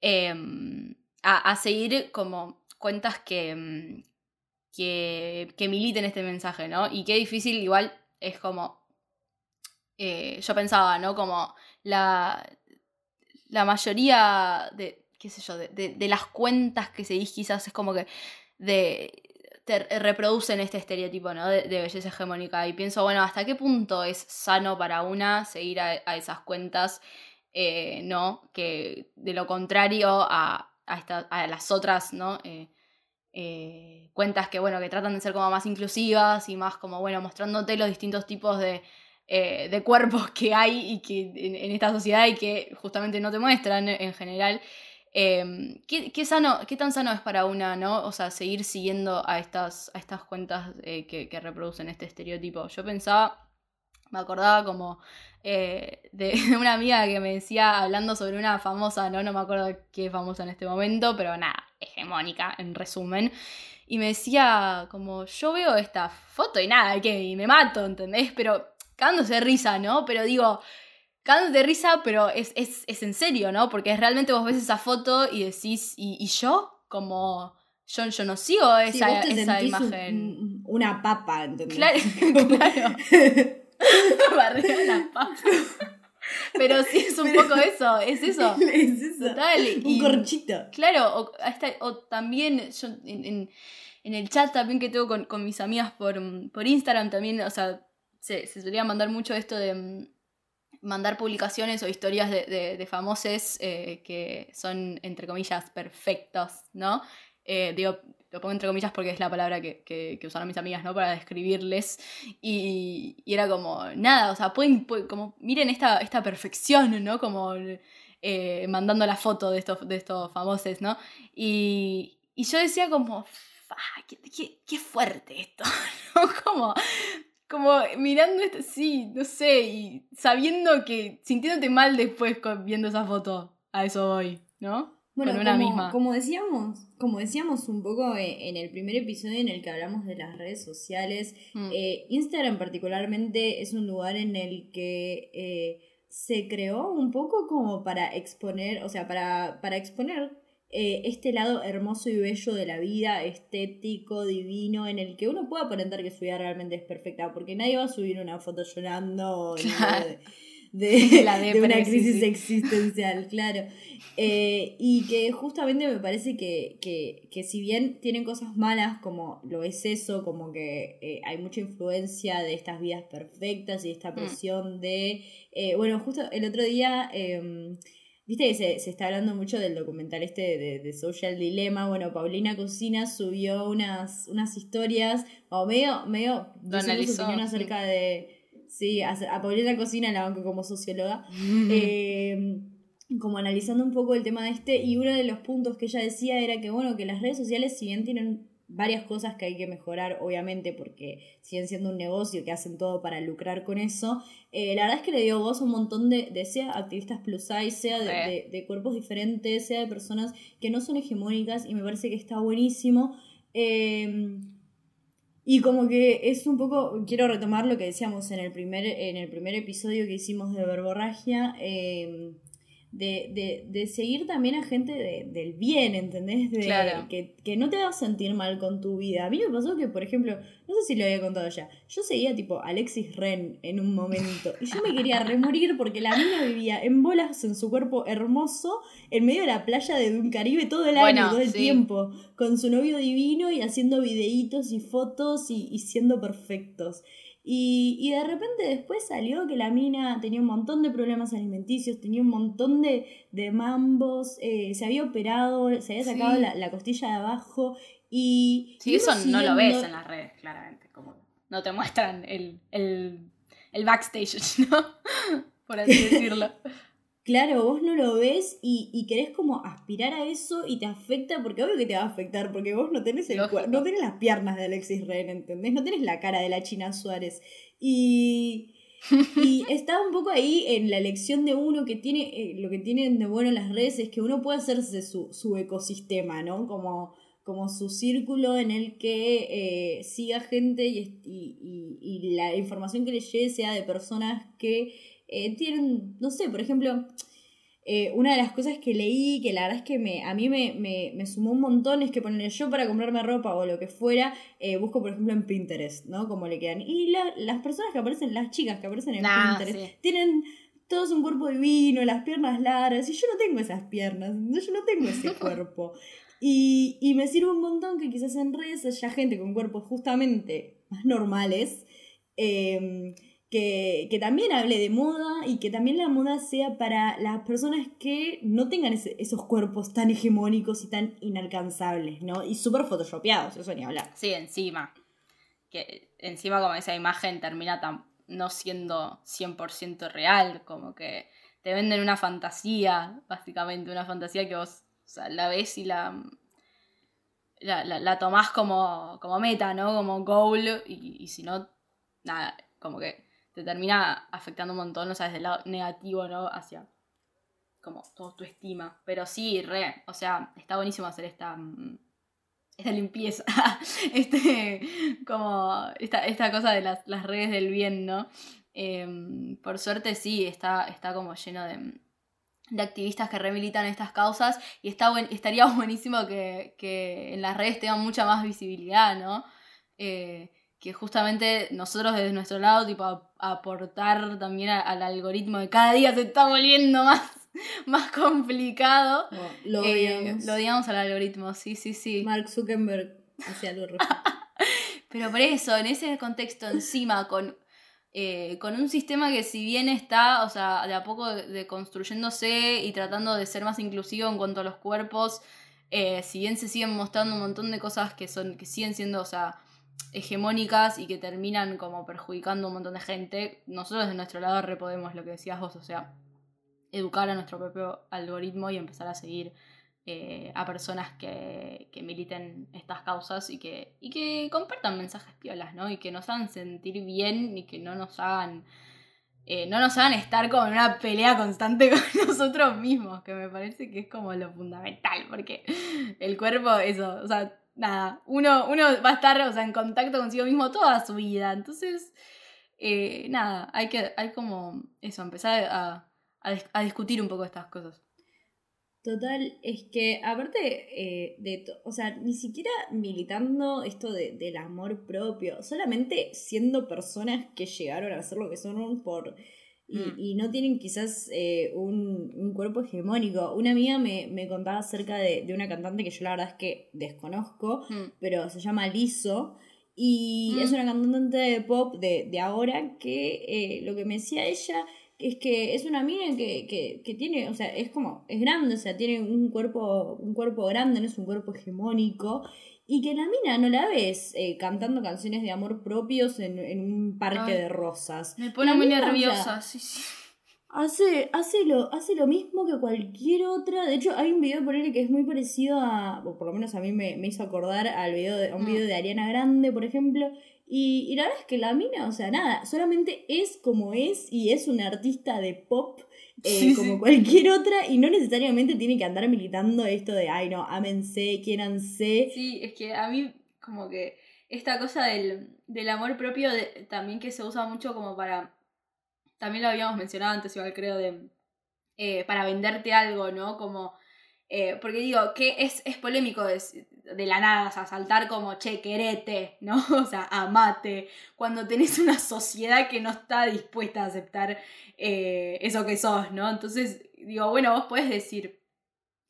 Speaker 1: em, a, seguir como cuentas que, em, que, que militen este mensaje, ¿no? Y qué difícil igual es como, eh, yo pensaba, ¿no? Como la, la mayoría de, qué sé yo, de, las cuentas que seguís quizás es como que de, te reproducen este estereotipo, ¿no? De, belleza hegemónica. Y pienso, bueno, ¿hasta qué punto es sano para una seguir a, esas cuentas? Eh, ¿No? Que de lo contrario a, a, las otras, ¿no? Eh, eh, cuentas que, bueno, que tratan de ser como más inclusivas y más como, bueno, mostrándote los distintos tipos de, de cuerpos que hay y que en, esta sociedad y que justamente no te muestran en general. Em, ¿qué, sano, ¿Qué tan sano es para una, no? O sea, seguir siguiendo a estas, a estas cuentas eh, que, reproducen este estereotipo. Yo pensaba, me acordaba como eh, de [LAUGHS] una amiga que me decía, hablando sobre una famosa, ¿no? No me acuerdo qué famosa en este momento, pero nada, hegemónica, en resumen. Y me decía, como, yo veo esta foto y nada, que y me mato, ¿entendés? Pero cagándose de risa, ¿no? Pero digo, cagándote de risa, pero es, en serio, ¿no? Porque realmente vos ves esa foto y decís, ¿y, yo? Como, yo, yo no sigo esa, esa imagen.
Speaker 2: una papa, ¿entendés?
Speaker 1: Claro, [LAUGHS] [LAUGHS] claro. [LAUGHS] una papa. [LAUGHS] Pero sí es un poco eso, es eso. [LAUGHS]
Speaker 2: Es eso. Total. Un corchito.
Speaker 1: Claro, o, también yo en, el chat también que tengo con, mis amigas por, por Instagram también, o sea, se, se solía mandar mucho esto de mandar publicaciones o historias de, de, famosos eh, que son, entre comillas, perfectos, ¿no? Eh, digo, lo pongo entre comillas porque es la palabra que, que, usaron mis amigas, ¿no? Para describirles. Y, era como, nada, o sea, pueden, como, miren esta, esta perfección, ¿no? Como eh, mandando la foto de estos, de estos famosos, ¿no? Y, yo decía como, qué, qué, qué fuerte esto, [LAUGHS] ¿no? Como, como mirando esto, sí, no sé, y sabiendo que, sintiéndote mal después viendo esa foto, a eso voy, ¿no?
Speaker 2: Bueno, Con una como, misma. como decíamos, como decíamos un poco eh, en el primer episodio en el que hablamos de las redes sociales, mm. eh, Instagram particularmente es un lugar en el que eh, se creó un poco como para exponer, o sea, para, para exponer eh, este lado hermoso y bello de la vida, estético, divino, en el que uno puede aparentar que su vida realmente es perfecta, porque nadie va a subir una foto llorando de, [LAUGHS] [LAUGHS] una crisis existencial, [LAUGHS] claro. Eh, y que justamente me parece que, que, si bien tienen cosas malas, como lo es eso, como que eh, hay mucha influencia de estas vidas perfectas y esta mm. presión de... bueno, justo el otro día em, Viste que se, está hablando mucho del documental este de, Social Dilemma. Bueno, Paulina Cocina subió unas, unas historias, o medio, medio su opinión acerca de. Sí, a, Paulina Cocina la banco como socióloga. Eh, como analizando un poco el tema de este, y uno de los puntos que ella decía era que, bueno, que las redes sociales, si bien tienen varias cosas que hay que mejorar, obviamente, porque siguen siendo un negocio que hacen todo para lucrar con eso. Eh, la verdad es que le dio voz a un montón de, de sea activistas plus size, sea de, de, cuerpos diferentes, sea de personas que no son hegemónicas, y me parece que está buenísimo. Em, y como que es un poco, quiero retomar lo que decíamos en el primer, en el primer episodio que hicimos de verborragia. Eh, de, de, de seguir también a gente del bien, ¿entendés? De, que, que, no te a sentir mal con tu vida. A mí me pasó que, por ejemplo, no sé si lo había contado ya, yo seguía tipo Alexis Ren en un momento y yo me quería remorir porque la mina vivía en bolas en su cuerpo hermoso en medio de la playa de un Caribe todo el año, todo el tiempo, con su novio divino y haciendo videitos y fotos y, y siendo perfectos. Y, de repente después salió que la mina tenía un montón de problemas alimenticios, tenía un montón de, mambos, eh, se había operado, se había sacado la, costilla de abajo y...
Speaker 1: Sí, eso no lo ves en las redes, claramente, como no te muestran el, el, el backstage, [LAUGHS] ¿no? Por así decirlo. [LAUGHS]
Speaker 2: Claro, vos no lo ves y, y, querés como aspirar a eso y te afecta, porque obvio que te va a afectar, porque vos no tenés, el no tenés las piernas de Alexis Ren, ¿entendés? No tenés la cara de la China Suárez. Y, y [LAUGHS] está un poco ahí en la elección de uno que tiene, eh, lo que tienen de bueno las redes es que uno puede hacerse su, su ecosistema, ¿no? Como, como su círculo en el que eh, siga gente y, y, y la información que le llegue sea de personas que eh, tienen, no sé, por ejemplo, eh, una de las cosas que leí, que la verdad es que me, a mí me, me, me sumó un montón, es que poner yo para comprarme ropa o lo que fuera, eh, busco por ejemplo en Pinterest, ¿no? Como le quedan. Y la- las personas que aparecen, las chicas que aparecen en
Speaker 1: Nah,
Speaker 2: Pinterest,
Speaker 1: sí.
Speaker 2: tienen todos un cuerpo divino, las piernas largas, y yo no tengo esas piernas, no, yo no tengo ese [LAUGHS] cuerpo. Y, y me sirve un montón que quizás en redes haya gente con cuerpos justamente más normales, eh, que, que también hable de moda y que también la moda sea para las personas que no tengan esos cuerpos tan hegemónicos y tan inalcanzables, ¿no? Y súper photoshopeados, eso ni hablar.
Speaker 1: Sí, encima. Que encima como esa imagen termina tan, no siendo 100% real, como que te venden una fantasía, básicamente, una fantasía que vos o sea, la ves y la, la, la, la tomás como, como meta, ¿no? Como goal, y, y si no, nada, como que te termina afectando un montón, o sea, desde el lado negativo, ¿no? Hacia como toda tu estima. Pero sí, re, o sea, está buenísimo hacer esta... mm, esta limpieza, [LAUGHS] este, como esta, esta cosa de las, las redes del bien, ¿no? Em, por suerte sí, está, está como lleno de, de activistas que remilitan estas causas y está buen- estaría [LAUGHS] buenísimo que, que en las redes tengan mucha más visibilidad, ¿no? Eh, que justamente nosotros desde nuestro lado, tipo, a- aportar también a- al algoritmo de cada día se está volviendo [LAUGHS] más, más complicado.
Speaker 2: Lo
Speaker 1: Eh,
Speaker 2: odiamos.
Speaker 1: lo odiamos al algoritmo, sí, sí, sí.
Speaker 2: Mark Zuckerberg al respecto. [LAUGHS]
Speaker 1: Pero por eso, en ese contexto encima, con, eh, con un sistema que si bien está, o sea, de a poco de, de construyéndose y tratando de ser más inclusivo en cuanto a los cuerpos, eh, si bien se siguen mostrando un montón de cosas que son, que siguen siendo, o sea, hegemónicas y que terminan como perjudicando a un montón de gente, nosotros de nuestro lado repodemos lo que decías vos, o sea, educar a nuestro propio algoritmo y empezar a seguir eh, a personas que, que militen estas causas y que, y que compartan mensajes piolas, ¿no? Y que nos hagan sentir bien y que no nos hagan. eh, no nos hagan estar como en una pelea constante [LAUGHS] con nosotros mismos, que me parece que es como lo fundamental, porque el cuerpo, eso, o sea, nada, uno, uno va a estar o sea, en contacto consigo mismo toda su vida, entonces, eh, nada, hay que, hay como eso, empezar a, a, dis- a discutir un poco estas cosas.
Speaker 2: Total, es que aparte eh, de, o sea, ni siquiera militando esto de- del amor propio, solamente siendo personas que llegaron a ser lo que son por y,
Speaker 1: Mm.
Speaker 2: y no tienen quizás eh, un, un cuerpo hegemónico. Una amiga me, me contaba acerca de, de una cantante que yo la verdad es que desconozco,
Speaker 1: Mm.
Speaker 2: pero se llama Lizzo. Y
Speaker 1: Mm.
Speaker 2: es una cantante de pop de, de ahora que eh, lo que me decía ella es que es una mina que, que, que tiene, o sea, es como, es grande, o sea, tiene un cuerpo, un cuerpo grande, no es un cuerpo hegemónico. Y que la mina no la ves eh, cantando canciones de amor propios en, en un parque
Speaker 1: Ay.
Speaker 2: de rosas.
Speaker 1: Me pone
Speaker 2: La
Speaker 1: muy
Speaker 2: mina, o sea,
Speaker 1: nerviosa, sí, sí.
Speaker 2: Hace, hace, lo, hace lo mismo que cualquier otra. De hecho, hay un video por él que es muy parecido a. O por lo menos a mí me, me hizo acordar al video de, a un
Speaker 1: Mm.
Speaker 2: video de Ariana Grande, por ejemplo. Y, y la verdad es que la mina, o sea, nada, solamente es como es y es una artista de pop eh,
Speaker 1: Sí,
Speaker 2: como
Speaker 1: sí.
Speaker 2: cualquier otra y no necesariamente tiene que andar militando esto de, ay no, ámense, quiéranse.
Speaker 1: Sí, es que a mí como que esta cosa del, del amor propio de- también que se usa mucho como para, también lo habíamos mencionado antes igual creo, de eh, para venderte algo, ¿no? Como, eh, porque digo, que es, es polémico es, de la nada, o sea, saltar como, che, querete, ¿no? [LAUGHS] O sea, amate, cuando tenés una sociedad que no está dispuesta a aceptar eh, eso que sos, ¿no? Entonces, digo, bueno, vos podés decir,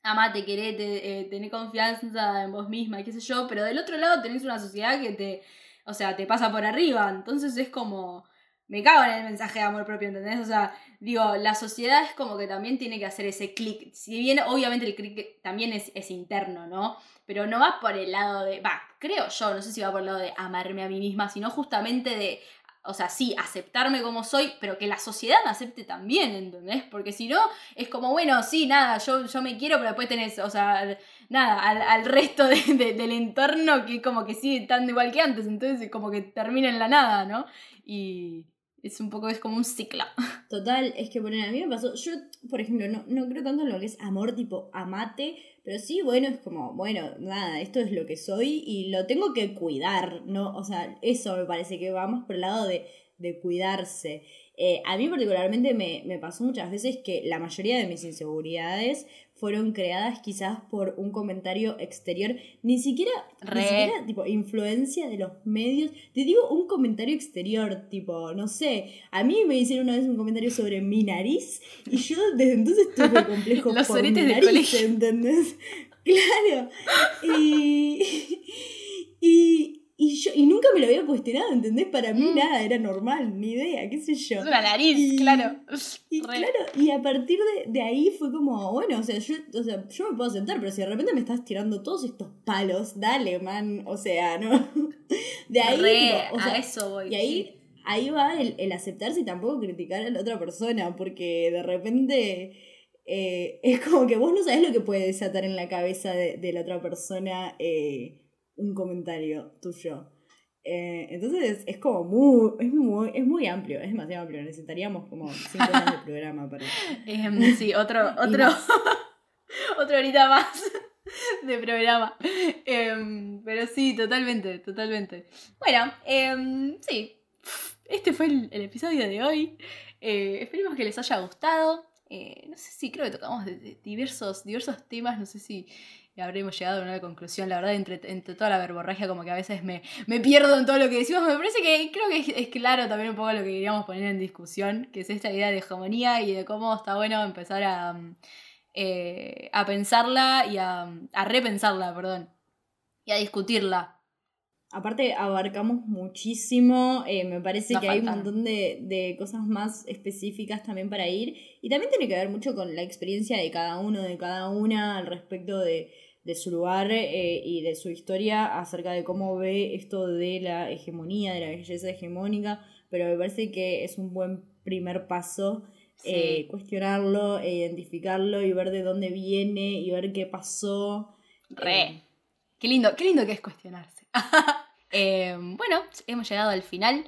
Speaker 1: amate, querete, eh, tené confianza en vos misma, qué sé yo, pero del otro lado tenés una sociedad que te, o sea, te pasa por arriba, entonces es como, me cago en el mensaje de amor propio, ¿entendés? O sea, digo, la sociedad es como que también tiene que hacer ese clic, si bien obviamente el clic también es, es interno, ¿no? Pero no va por el lado de, va, creo yo, no sé si va por el lado de amarme a mí misma, sino justamente de o sea, sí, aceptarme como soy, pero que la sociedad me acepte también, ¿entendés? Porque si no, es como, bueno, sí, nada, yo, yo me quiero, pero después tenés, o sea, nada, al, resto de- de- del entorno que como que sigue estando igual que antes, entonces como que termina en la nada, ¿no? Y es un poco, es como un ciclo. [LAUGHS]
Speaker 2: Total, es que bueno, a mí me pasó, yo por ejemplo no, no creo tanto en lo que es amor tipo amate, pero sí, bueno, es como, bueno, nada, esto es lo que soy y lo tengo que cuidar, ¿no? O sea, eso me parece que va más por el lado de, de cuidarse. Eh, a mí particularmente me, me pasó muchas veces que la mayoría de mis inseguridades fueron creadas quizás por un comentario exterior, ni siquiera, ni siquiera tipo influencia de los medios. Te digo un comentario exterior, tipo, no sé, a mí me hicieron una vez un comentario sobre mi nariz y yo desde entonces tuve complejo [LAUGHS]
Speaker 1: los
Speaker 2: por mi nariz,
Speaker 1: colegio.
Speaker 2: ¿entendés? [LAUGHS] Claro. Y, [LAUGHS] y, y yo y nunca me lo había cuestionado, ¿entendés? Para mí
Speaker 1: Mm.
Speaker 2: nada, era normal, ni idea, qué sé yo.
Speaker 1: Es una nariz,
Speaker 2: Y-
Speaker 1: claro.
Speaker 2: Y
Speaker 1: Re.
Speaker 2: claro, y a partir de, de ahí fue como, bueno, o sea, yo, o sea, yo me puedo sentar, pero si de repente me estás tirando todos estos palos, dale, man, o sea, ¿no? [LAUGHS] De ahí,
Speaker 1: Re,
Speaker 2: tipo, o sea,
Speaker 1: a eso voy.
Speaker 2: y ahí, ahí va el, el aceptarse y tampoco criticar a la otra persona, porque de repente eh, es como que vos no sabés lo que puede desatar en la cabeza de, de la otra persona eh, un comentario tuyo. Eh, entonces es como muy, es muy, es muy amplio, es demasiado amplio. Necesitaríamos como cinco horas de programa para. [LAUGHS]
Speaker 1: Em, sí, otro, [LAUGHS] otro, [LAUGHS] otra horita más de programa. Em, pero sí, totalmente, totalmente. Bueno, em, sí, este fue el, el episodio de hoy. Eh, esperemos que les haya gustado. Eh, no sé si creo que tocamos de- de diversos, diversos temas, no sé si habremos llegado a una conclusión, la verdad, entre, entre toda la verborragia, como que a veces me, me pierdo en todo lo que decimos. Me parece que creo que es, es claro también un poco lo que queríamos poner en discusión, que es esta idea de hegemonía y de cómo está bueno empezar a, mm, eh, a pensarla y a, a repensarla, perdón, y a discutirla.
Speaker 2: Aparte, abarcamos muchísimo. eh, me parece
Speaker 1: Nos
Speaker 2: que hay un montón de, de cosas más específicas también para ir. Y también tiene que ver mucho con la experiencia de cada uno, de cada una, al respecto de, de su lugar eh, y de su historia acerca de cómo ve esto de la hegemonía, de la belleza hegemónica. Pero me parece que es un buen primer paso
Speaker 1: Sí.
Speaker 2: eh, cuestionarlo, identificarlo y ver de dónde viene y ver qué pasó.
Speaker 1: Re.
Speaker 2: Eh,
Speaker 1: Qué lindo, qué lindo que es cuestionarse. [LAUGHS] Bueno, hemos llegado al final.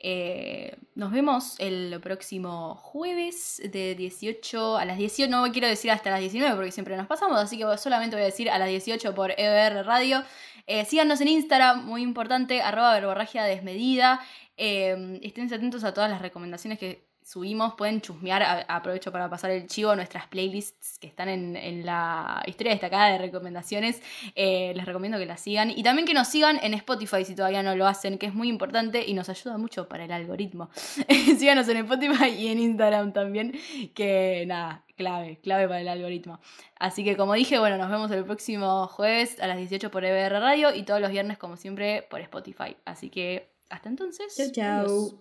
Speaker 1: Eh, nos vemos el próximo jueves de 18 a las 18. No quiero decir hasta las 19 porque siempre nos pasamos, así que solamente voy a decir a las 18 por EBR Radio. Eh, síganos en Instagram, muy importante, arroba verborragia desmedida. Eh, estén atentos a todas las recomendaciones que subimos. Pueden chusmear, a- aprovecho para pasar el chivo, nuestras playlists que están en, en la historia destacada de recomendaciones. Eh, les recomiendo que las sigan. Y también que nos sigan en Spotify si todavía no lo hacen, que es muy importante y nos ayuda mucho para el algoritmo. [LAUGHS] Síganos en Spotify y en Instagram también, que nada, clave, clave para el algoritmo. Así que como dije, bueno, nos vemos el próximo jueves a las 18 por EBR Radio y todos los viernes como siempre por Spotify. Así que hasta entonces.
Speaker 2: Chau.
Speaker 1: adiós.